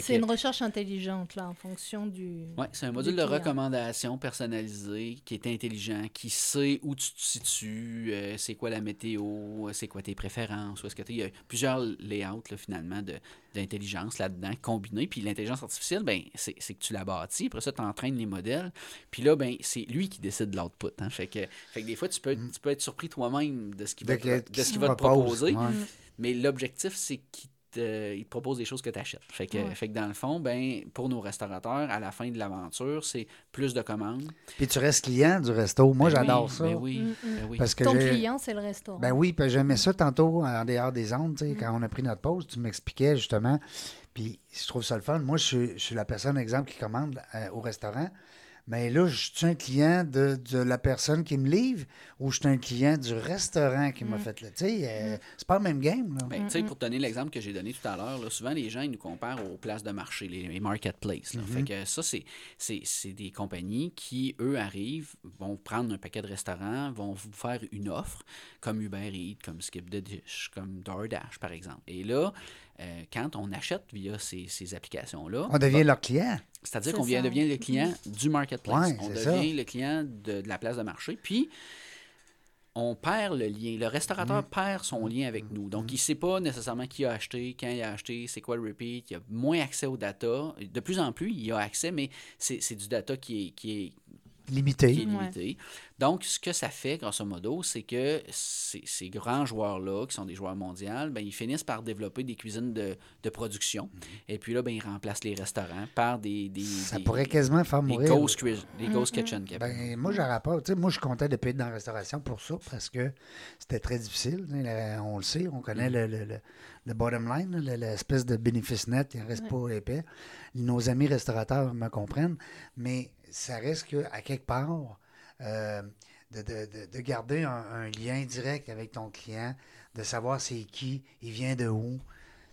C'est que- une recherche intelligente, là, en fonction du. oui, c'est un module de recommandation personnalisé qui est intelligent, qui sait où tu te situes, euh, c'est quoi la météo, c'est quoi tes préférences, où est-ce que tu Il y a plusieurs layouts là, finalement de- d'intelligence là-dedans combinés. Puis l'intelligence artificielle, ben, c'est que tu la bâtis, après ça, tu entraînes les modèles. Puis là, ben, c'est lui qui décide de l'output. Hein. Fait, que, fait que des fois, tu peux, tu peux être surpris toi-même de ce qu'il va, de ce va te propose, proposer. ouais. Mais l'objectif, c'est qu'il te, il te propose des choses que tu achètes. Fait que, Ouais. fait que dans le fond, ben, pour nos restaurateurs, à la fin de l'aventure, c'est plus de commandes. Puis tu restes client du resto. Moi, Ben j'adore oui, ça. Ben oui, Mm, ben oui. Parce que Ton client, c'est le restaurant. Ben oui, puis j'aimais ça tantôt en dehors des ondes, tu sais, quand on a pris notre pause, tu m'expliquais justement. Puis je trouve ça le fun. Moi, je suis, je suis la personne, exemple, qui commande euh, au restaurant. Mais là, je suis un client de, de la personne qui me livre ou je suis un client du restaurant qui m'a Mm. fait le. Tu sais, euh, c'est pas le même game, là. Ben, tu sais, pour te donner l'exemple que j'ai donné tout à l'heure, souvent les gens ils nous comparent aux places de marché, les, les marketplaces. là. Fait que ça, c'est, c'est, c'est des compagnies qui, eux, arrivent, vont prendre un paquet de restaurants, vont vous faire une offre, comme Uber Eats, comme Skip the Dish, comme DoorDash, par exemple. Et là, euh, quand on achète via ces, ces applications-là, On devient leur client. c'est-à-dire C'est qu'on devient le client du marketplace. Ouais, on devient ça. le client de, de la place de marché. Puis, on perd le lien. Le restaurateur perd son lien avec nous. Donc, il ne sait pas nécessairement qui a acheté, quand il a acheté, c'est quoi le repeat. Il a moins accès aux data. De plus en plus, il a accès, mais c'est c'est du data qui est, qui est, Limité. qui est Ouais. limité. Donc, ce que ça fait, grosso modo, c'est que ces, ces grands joueurs-là, qui sont des joueurs mondiaux, ben, ils finissent par développer des cuisines de, de production. Et puis là, ben, ils remplacent les restaurants par des... des Ça des- pourrait quasiment faire des mourir. ghost, cui- des ghost kitchen. Ben, moi, j'aurais pas. Tu sais, moi, je suis content de payer dans la restauration pour ça parce que c'était très difficile. On le sait, on connaît le, le- le- le bottom line, là, l'espèce de bénéfice net, il ne reste pas épais. Nos amis restaurateurs me comprennent, mais ça reste qu'à quelque part, euh, de, de- de- de garder un, un lien direct avec ton client, de savoir c'est qui, il vient de où,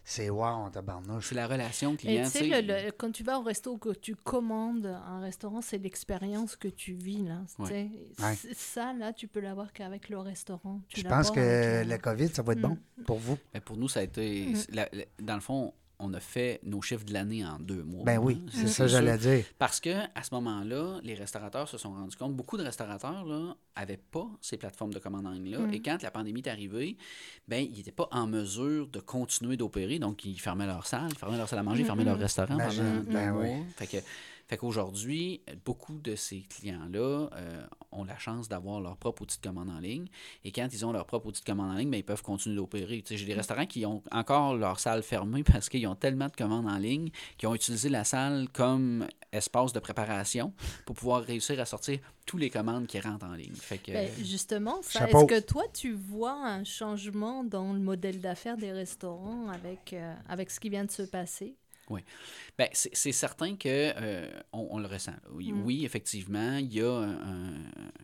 c'est wow, tabarnouche. C'est la relation client. tu sais, tu sais. le- le- quand tu vas au resto, que tu commandes un restaurant, c'est l'expérience que tu vis. Là, Ouais. Ouais. Ça, là, tu peux l'avoir qu'avec le restaurant. Tu Je pense que la COVID, ça va être bon pour vous. Ben, pour nous, ça a été. Mm. la- la- dans le fond, on a fait nos chiffres de l'année en deux mois. Ben oui, hein. c'est ça que j'allais dire. Parce que à ce moment-là, les restaurateurs se sont rendus compte, beaucoup de restaurateurs là avaient pas ces plateformes de commande en ligne là, Mm. et quand la pandémie est arrivée, ben ils n'étaient pas en mesure de continuer d'opérer, donc ils fermaient leur salle, ils fermaient leur salle à manger, ils fermaient leur restaurant Imagine, pendant deux ben mois. oui. Fait que Fait qu'aujourd'hui, beaucoup de ces clients-là euh, ont la chance d'avoir leur propre outil de commande en ligne. Et quand ils ont leur propre outil de commande en ligne, ben, ils peuvent continuer d'opérer. Tu sais, J'ai des restaurants qui ont encore leur salle fermée parce qu'ils ont tellement de commandes en ligne qu'ils ont utilisé la salle comme espace de préparation pour pouvoir réussir à sortir tous les commandes qui rentrent en ligne. Fait que, Ben, justement, est-ce que toi, tu vois un changement dans le modèle d'affaires des restaurants avec, euh, avec ce qui vient de se passer? Ben, c'est c'est certain que euh, on, on le ressent. Oui, Mm. oui, effectivement, il y, a un,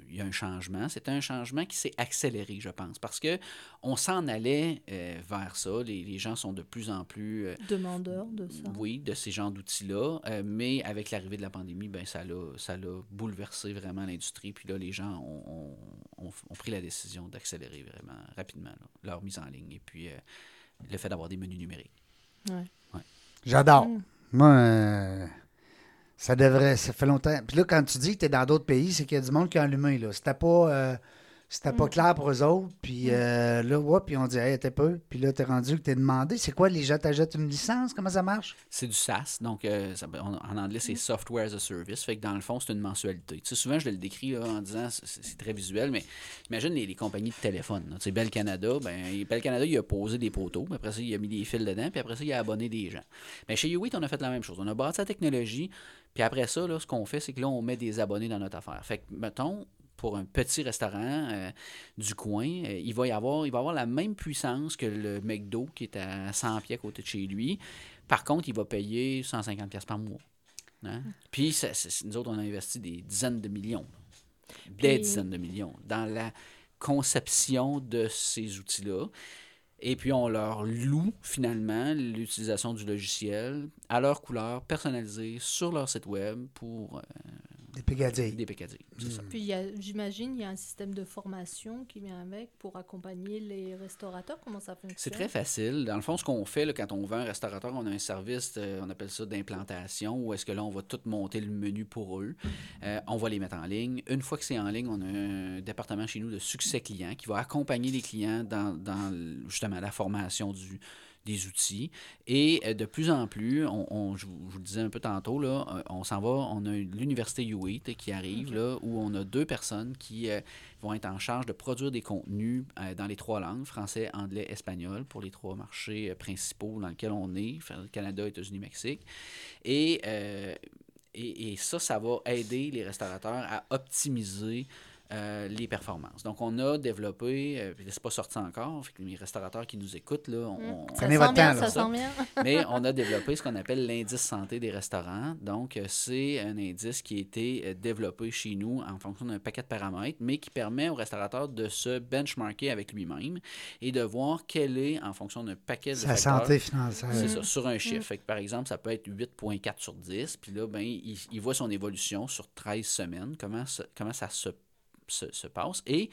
il y a un changement. C'est un changement qui s'est accéléré, je pense, parce que on s'en allait euh, vers ça. Les, les gens sont de plus en plus, euh, Demandeur de ça. oui, de ces genres d'outils-là. Mais avec l'arrivée de la pandémie, ben, ça l'a ça l'a bouleversé vraiment l'industrie. Puis là, les gens ont, ont- ont- pris la décision d'accélérer vraiment rapidement là, leur mise en ligne et puis le fait d'avoir des menus numériques. J'adore. Mm. Moi, euh, ça devrait. Ça fait longtemps. Puis là, quand tu dis que tu es dans d'autres pays, c'est qu'il y a du monde qui a allumé. Là. C'était pas. euh, c'était pas Mm. clair pour eux autres. Puis Mm. euh, là, ouais, puis on dit, hey, t'es peu. Puis là, t'es rendu que t'es demandé. C'est quoi, les gens t'achètent une licence? Comment ça marche? C'est du SaaS, donc euh, ça- en en anglais c'est Software as a Service, fait que dans le fond c'est une mensualité. Tu sais, souvent je le décris là, en disant c'est très visuel, mais imagine les, les compagnies de téléphone. Tu sais, Bell Canada, ben Bell Canada il a posé des poteaux, puis après ça il a mis des fils dedans, puis après ça il a abonné des gens. Mais chez Uwit on a fait la même chose, on a bâti la technologie, puis après ça là, ce qu'on fait c'est que là on met des abonnés dans notre affaire. Fait que mettons pour un petit restaurant euh, du coin, euh, il, va y avoir, il va avoir la même puissance que le McDo qui est à 100 pieds à côté de chez lui. Par contre, il va payer 150 pièces par mois. Hein? Puis, ça- c'est- nous autres, on a investi des dizaines de millions. Des Puis- dizaines de millions dans la conception de ces outils-là. Et puis, on leur loue finalement l'utilisation du logiciel à leur couleur, personnalisée sur leur site web pour euh, Des Pégadiers. des PKD. C'est ça. Puis il y a- j'imagine il y a un système de formation qui vient avec pour accompagner les restaurateurs. Comment ça fonctionne? C'est très facile. Dans le fond, ce qu'on fait là, quand on vend un restaurateur, on a un service, euh, on appelle ça d'implantation, où est-ce que là, on va tout monter le menu pour eux. Euh, on va les mettre en ligne. Une fois que c'est en ligne, on a un département chez nous de succès client qui va accompagner les clients dans, dans justement la formation du des outils. Et euh, de plus en plus, on, on- je, vous, je vous le disais un peu tantôt, là, euh, on s'en va, on a l'université U8 qui arrive, là, où on a deux personnes qui euh, vont être en charge de produire des contenus euh, dans les trois langues, français, anglais, espagnol, pour les trois marchés euh, principaux dans lesquels on est, Canada, États-Unis, Mexique. Et, et, et ça, ça va aider les restaurateurs à optimiser euh, les performances. Donc, on a développé, euh, puis c'est pas sorti encore, fait que les restaurateurs qui nous écoutent, là, on, on- Ça Prenez sent votre bien, temps, ça là. sent bien. mais on a développé ce qu'on appelle l'indice santé des restaurants. Donc, euh, c'est un indice qui a été euh, développé chez nous en fonction d'un paquet de paramètres, mais qui permet au restaurateur de se benchmarker avec lui-même et de voir quel est, en fonction d'un paquet de Sa facteurs, santé financière. c'est ça, sur un chiffre. Fait que, par exemple, ça peut être 8,4 sur 10. Puis là, ben, il, il voit son évolution sur 13 semaines, comment, ça- comment ça se, se, se passe. Et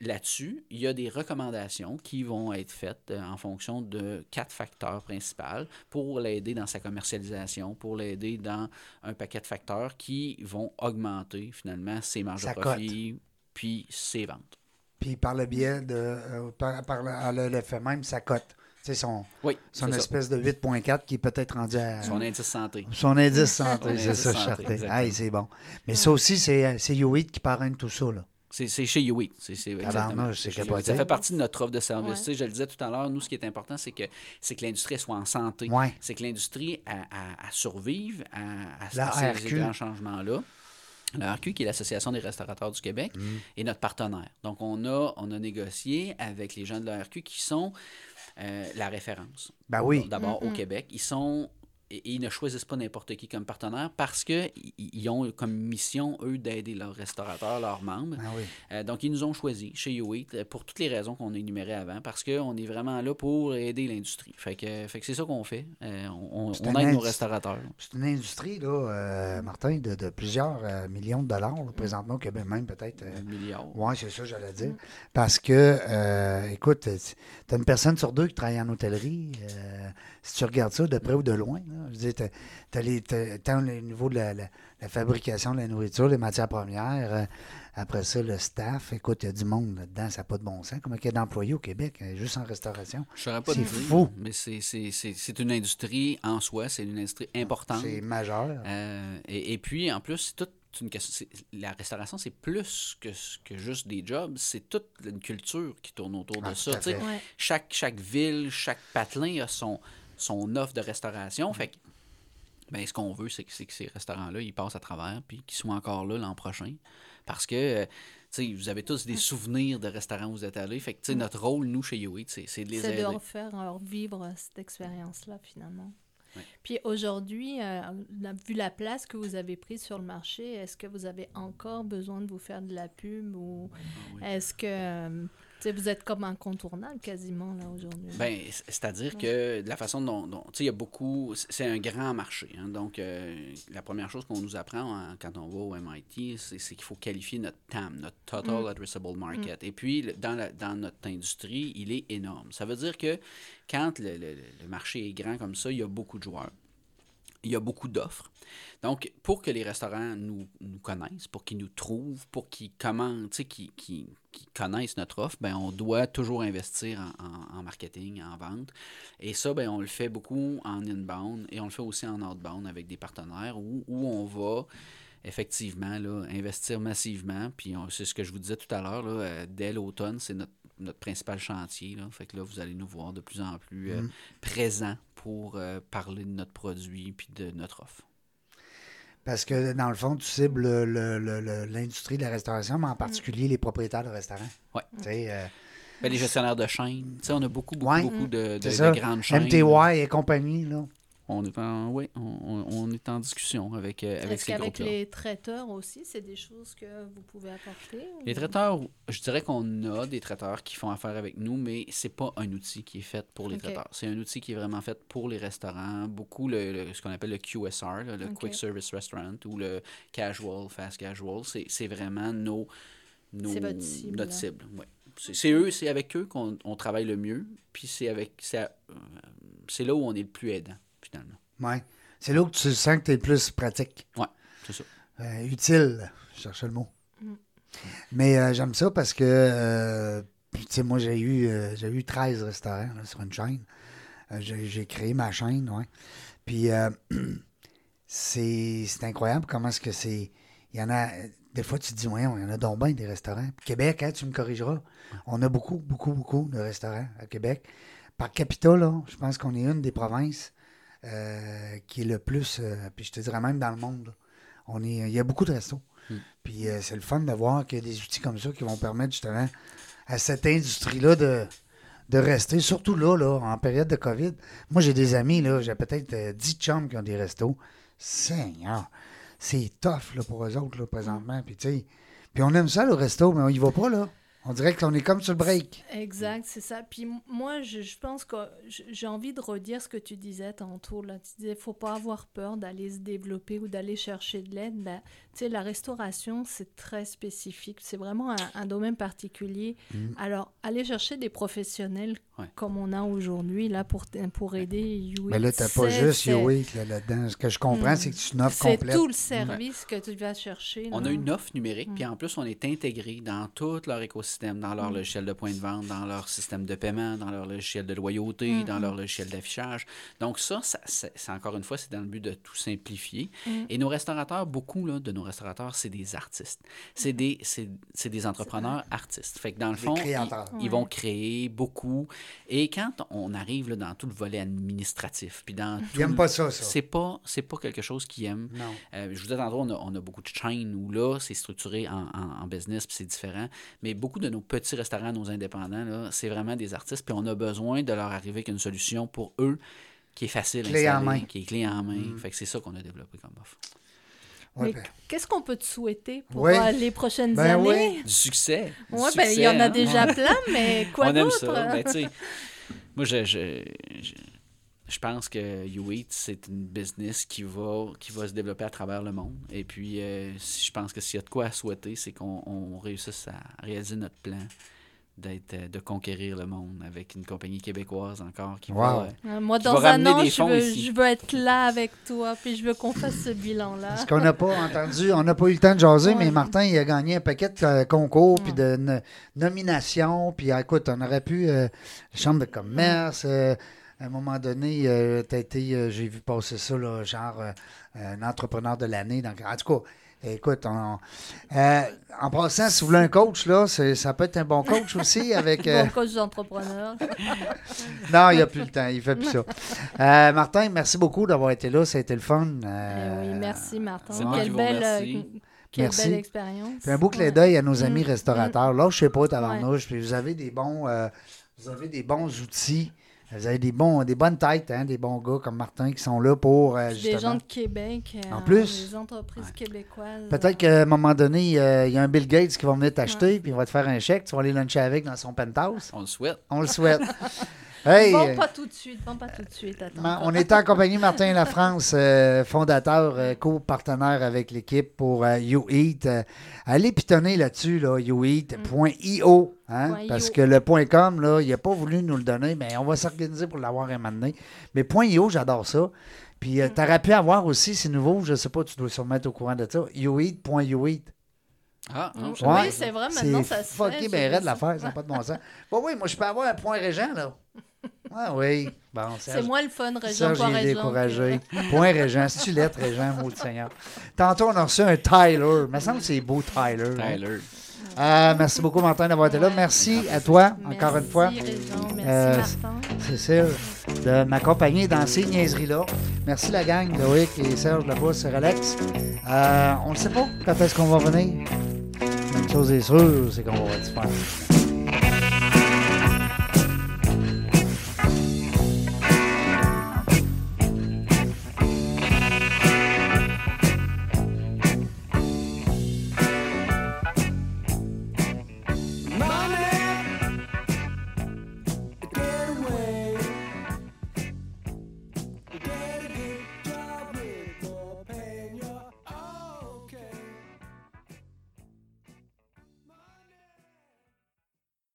là-dessus, il y a des recommandations qui vont être faites euh, en fonction de quatre facteurs principaux pour l'aider dans sa commercialisation, pour l'aider dans un paquet de facteurs qui vont augmenter finalement ses marges Sa de profit puis ses ventes. Puis par le biais de. euh, par, par le- le fait même, sa cote. Sais, son, Oui, son c'est ça. espèce de 8.4 qui est peut-être rendu à. Son indice santé. Son indice santé, c'est ça, santé. Hey, c'est bon. Mais ça aussi, c'est c'est U8 qui parraine tout ça. Là. C'est c'est chez Youi. C'est c'est c'est. Ça fait partie de notre offre de service. Ouais. Tu sais, je le disais tout à l'heure, nous, ce qui est important, c'est que, c'est que l'industrie soit en santé. Ouais. C'est que l'industrie à- à survive à, à- ces grands changements-là. La RQ, qui est l'Association des restaurateurs du Québec, Mm. est notre partenaire. Donc, on a, on a négocié avec les gens de la RQ qui sont euh, la référence. Ben oui. D'abord, au. Québec. Ils sont et ils ne choisissent pas n'importe qui comme partenaire parce qu'ils ils ont comme mission, eux, d'aider leurs restaurateurs, leurs membres. Ah oui. Euh, donc, ils nous ont choisis chez U8 euh, pour toutes les raisons qu'on a énumérées avant, parce qu'on est vraiment là pour aider l'industrie. Fait que, fait que c'est ça qu'on fait. Euh, on aide nos restaurateurs. C'est une industrie, là, euh, Martin, de, de plusieurs millions de dollars, là, présentement au Québec, même peut-être. euh, Un milliard. Oui, c'est ça, j'allais dire. Parce que, écoute, tu as une personne sur deux qui travaille en hôtellerie. si tu regardes ça de près ou de loin, là, Je veux dire, tu as, le niveau de la, la- la fabrication de la nourriture, les matières premières, euh, après ça, le staff. Écoute, il y a du monde là-dedans, ça n'a pas de bon sens. Comment il y a d'employés au Québec, euh, juste en restauration? Je saurais pas C'est fou. mais c'est- c'est c'est- c'est une industrie en soi, c'est une industrie importante. C'est majeur. Euh, et, et puis, en plus, c'est toute une question. La restauration, c'est plus que, que juste des jobs, c'est toute une culture qui tourne autour Ah, de tout ça. Ouais. chaque, chaque ville, chaque patelin a son, son offre de restauration. Fait que, ben, ce qu'on veut, c'est que, que ces restaurants-là, ils passent à travers, puis qu'ils soient encore là l'an prochain. Parce que, euh, vous avez tous des souvenirs de restaurants où vous êtes allés. Fait que, tu sais, notre rôle, nous, chez YouEat, c'est de les C'est de aider. leur faire euh, vivre cette expérience-là, finalement. Ouais. Puis aujourd'hui, euh, vu la place que vous avez prise sur le marché, est-ce que vous avez encore besoin de vous faire de la pub ou Ah oui. est-ce que euh, vous êtes comme incontournable quasiment là aujourd'hui? Ben, c'est-à-dire que de la façon dont, dont- tu sais, il y a beaucoup, c'est un grand marché. hein. donc, euh, la première chose qu'on nous apprend hein, quand on va au MIT, c'est qu'il faut qualifier notre TAM, notre Total Addressable Market. Et puis, dans, la- dans notre industrie, il est énorme. Ça veut dire que quand le, le- le marché est grand comme ça, il y a beaucoup de joueurs. Il y a beaucoup d'offres. Donc, pour que les restaurants nous, nous connaissent, pour qu'ils nous trouvent, pour qu'ils commandent, qu'ils connaissent notre offre, ben, on doit toujours investir en, en- marketing, en vente. Et ça, ben, on le fait beaucoup en inbound et on le fait aussi en outbound avec des partenaires où, où on va effectivement là, investir massivement. Puis c'est ce que je vous disais tout à l'heure, euh, dès l'automne, c'est notre, notre principal chantier. Là. Fait que là, vous allez nous voir de plus en plus euh, présents pour euh, parler de notre produit puis de notre offre. Parce que, dans le fond, tu cibles le- le- le- le- l'industrie de la restauration, Mm. mais en particulier les propriétaires de restaurants. Sais, euh, Ben, les gestionnaires de chaînes, on a beaucoup, beaucoup, Ouais. beaucoup de, de- grandes chaînes. MTY et compagnie, là. On est en, ouais, on, on- est en discussion avec, euh, avec Est-ce ces qu'avec groupes-là. les traiteurs aussi, c'est des choses que vous pouvez apporter? ou- Les traiteurs, je dirais qu'on a des traiteurs qui font affaire avec nous, mais c'est pas un outil qui est fait pour les traiteurs. C'est un outil qui est vraiment fait pour les restaurants. Beaucoup le, le- ce qu'on appelle le QSR, le. Quick Service Restaurant, ou le casual, fast casual. C'est vraiment nos, nos- C'est votre cible, notre cible. ouais. C'est eux, c'est avec eux qu'on on travaille le mieux. Puis c'est avec, euh, c'est là où on est le plus aidant finalement. Ouais. C'est là que tu sens que tu es le plus pratique. Ouais, c'est ça. Euh, utile, je cherchais le mot. Mm. Mais euh, j'aime ça parce que, euh, tu sais, moi, j'ai eu, euh, j'ai eu 13 restaurants là, sur une chaîne. Euh, j'ai, créé ma chaîne, ouais. Puis, euh, c'est, c'est incroyable comment est-ce que c'est. Il y en a. Des fois, tu te dis, ouais, il y en a donc bien des restaurants. Puis Québec, hein, tu me corrigeras. On a beaucoup, beaucoup, beaucoup de restaurants à Québec. Par capita, là, je pense qu'on est une des provinces euh, qui est le plus. euh, puis je te dirais même dans le monde. là. On est, il y a beaucoup de restos. Mm. Puis euh, c'est le fun de voir qu'il y a des outils comme ça qui vont permettre justement à cette industrie-là de, de rester, surtout là, là, en période de COVID. Moi, j'ai des amis, là, j'ai peut-être euh, 10 chums qui ont des restos. Seigneur, c'est tough là, pour eux autres, là, présentement. Puis, tu sais, puis on aime ça, le resto, mais on y va pas, là. On dirait qu'on est comme sur le break. Exact, c'est ça. Puis moi, je, je pense que j'ai envie de redire ce que tu disais tantôt. Là. Tu disais, faut pas avoir peur d'aller se développer ou d'aller chercher de l'aide. Ben, tu sais, la restauration, c'est très spécifique. C'est vraiment un, un domaine particulier. Mm. Alors, aller chercher des professionnels Ouais. comme on a aujourd'hui là pour, pour aider Mais là, t'as pas c'est- juste c'est- là, là-dedans. Ce que je comprends, Mm. c'est que c'est une offre C'est complète. tout le service que tu vas chercher. On a une offre numérique, Mm. puis en plus, on est intégré dans tout leur écosystème, dans leur Mm. logiciel de point de vente, dans leur système de paiement, dans leur logiciel de loyauté, Mm, dans mm. leur logiciel d'affichage. Donc ça, ça- c'est c'est encore une fois, c'est dans le but de tout simplifier. Mm. Et nos restaurateurs, beaucoup là, de nos restaurateurs, c'est des artistes. C'est des, c'est, c'est des entrepreneurs artistes. Fait que dans le Des fond, ils, vont créer beaucoup. Et quand on arrive là, dans tout le volet administratif, puis dans tout Ils pas ça, ça. c'est pas, c'est pas quelque chose qu'ils aiment. Non. Euh, je vous disais tantôt, on a, on a beaucoup de chaînes où là, c'est structuré en, en- en business, puis c'est différent. Mais beaucoup de nos petits restaurants, nos indépendants, c'est vraiment des artistes, puis on a besoin de leur arriver avec une solution pour eux qui est facile Clé à en installer, main. qui est clé en main. Mm. Fait que c'est ça qu'on a développé comme offre. Ouais, Mais ben, qu'est-ce qu'on peut te souhaiter pour Ouais. euh, les prochaines Ben années? Du succès. Ouais, ben, il y en a hein. déjà plein, mais quoi on aime d'autre? ça. Ben, moi, je, je, je, je pense que YouEat, c'est une business qui va, qui va se développer à travers le monde. Et puis, euh, si- je pense que s'il y a de quoi à souhaiter, c'est qu'on on réussisse à réaliser notre plan d'être, euh, de conquérir le monde avec une compagnie québécoise encore qui Wow. va, euh, Moi, Qui dans va un ramener an, des je fonds veux, ici. je veux être là avec toi, puis je veux qu'on fasse ce bilan-là. Parce qu'on n'a pas entendu, on n'a pas eu le temps de jaser, Ouais. mais Martin, il a gagné un paquet de concours, puis Ouais. de no- nominations, puis écoute, on aurait pu, euh, la Chambre de commerce, euh, à un moment donné, euh, t'as été, euh, j'ai vu passer ça, là, genre euh, un entrepreneur de l'année. Donc, en tout cas, écoute, on- euh, en passant, si vous voulez un coach, là, ça peut être un bon coach aussi avec... euh, Bon coach d'entrepreneur. non, il n'y a plus le temps, il fait plus ça. Euh, Martin, merci beaucoup d'avoir été là, ça a été le fun. Oui, merci Martin. Quelle belle, quelle Merci. belle expérience. Puis un beau Ouais. d'œil à nos amis Mm. restaurateurs. Là, je sais pas, tabarnouche. Puis vous avez des bons, euh, vous avez des bons outils. Vous avez des bons, des bonnes têtes, hein, des bons gars comme Martin qui sont là pour euh, Des gens de Québec. euh, En plus. Des entreprises québécoises. Peut-être qu'à un moment donné, euh, il y a un Bill Gates qui va venir t'acheter, puis il va te faire un chèque, tu vas aller luncher avec dans son penthouse. on le souhaite. On le souhaite. hey, Vends euh, pas tout de suite, vends pas tout de suite. Attends. On est en compagnie de Martin Lafrance, euh, fondateur, euh, co-partenaire avec l'équipe pour euh, YouEat. Euh, allez pitonner là-dessus, là, youeat.io. Hein, Point parce que le point .com, là, il n'a pas voulu nous le donner, mais on va s'organiser pour l'avoir un moment donné. Mais point .io, j'adore ça. Puis euh, tu aurais pu avoir aussi, c'est nouveau, je ne sais pas, tu dois sûrement être au courant de ça, youeat.youeat. Ah, non, Oui, je savais pas. c'est vrai, maintenant ça se fait. fucké j'ai ben raide ça. l'affaire, ça n'a pas de bon sens. Bon, oui, moi, je peux avoir un point régent, là. Ah oui. Bon, C'est moins le fun, Régent, Serge il est découragé. Point Régent. Si tu lettres, Régent, mot de Seigneur. Tantôt, on a reçu un Tyler. Il me semble que c'est beau, Tyler. hein. Tyler. Ah, merci beaucoup, Martin, d'avoir été là. Merci à toi, Merci, encore une fois. Régent, merci Euh, Martin. Cécile, de m'accompagner dans ces niaiseries-là. Merci la gang, Loïc et Serge là-bas sur Alex. Euh, on ne sait pas quand est-ce qu'on va venir. Une chose est sûre, c'est qu'on va se faire.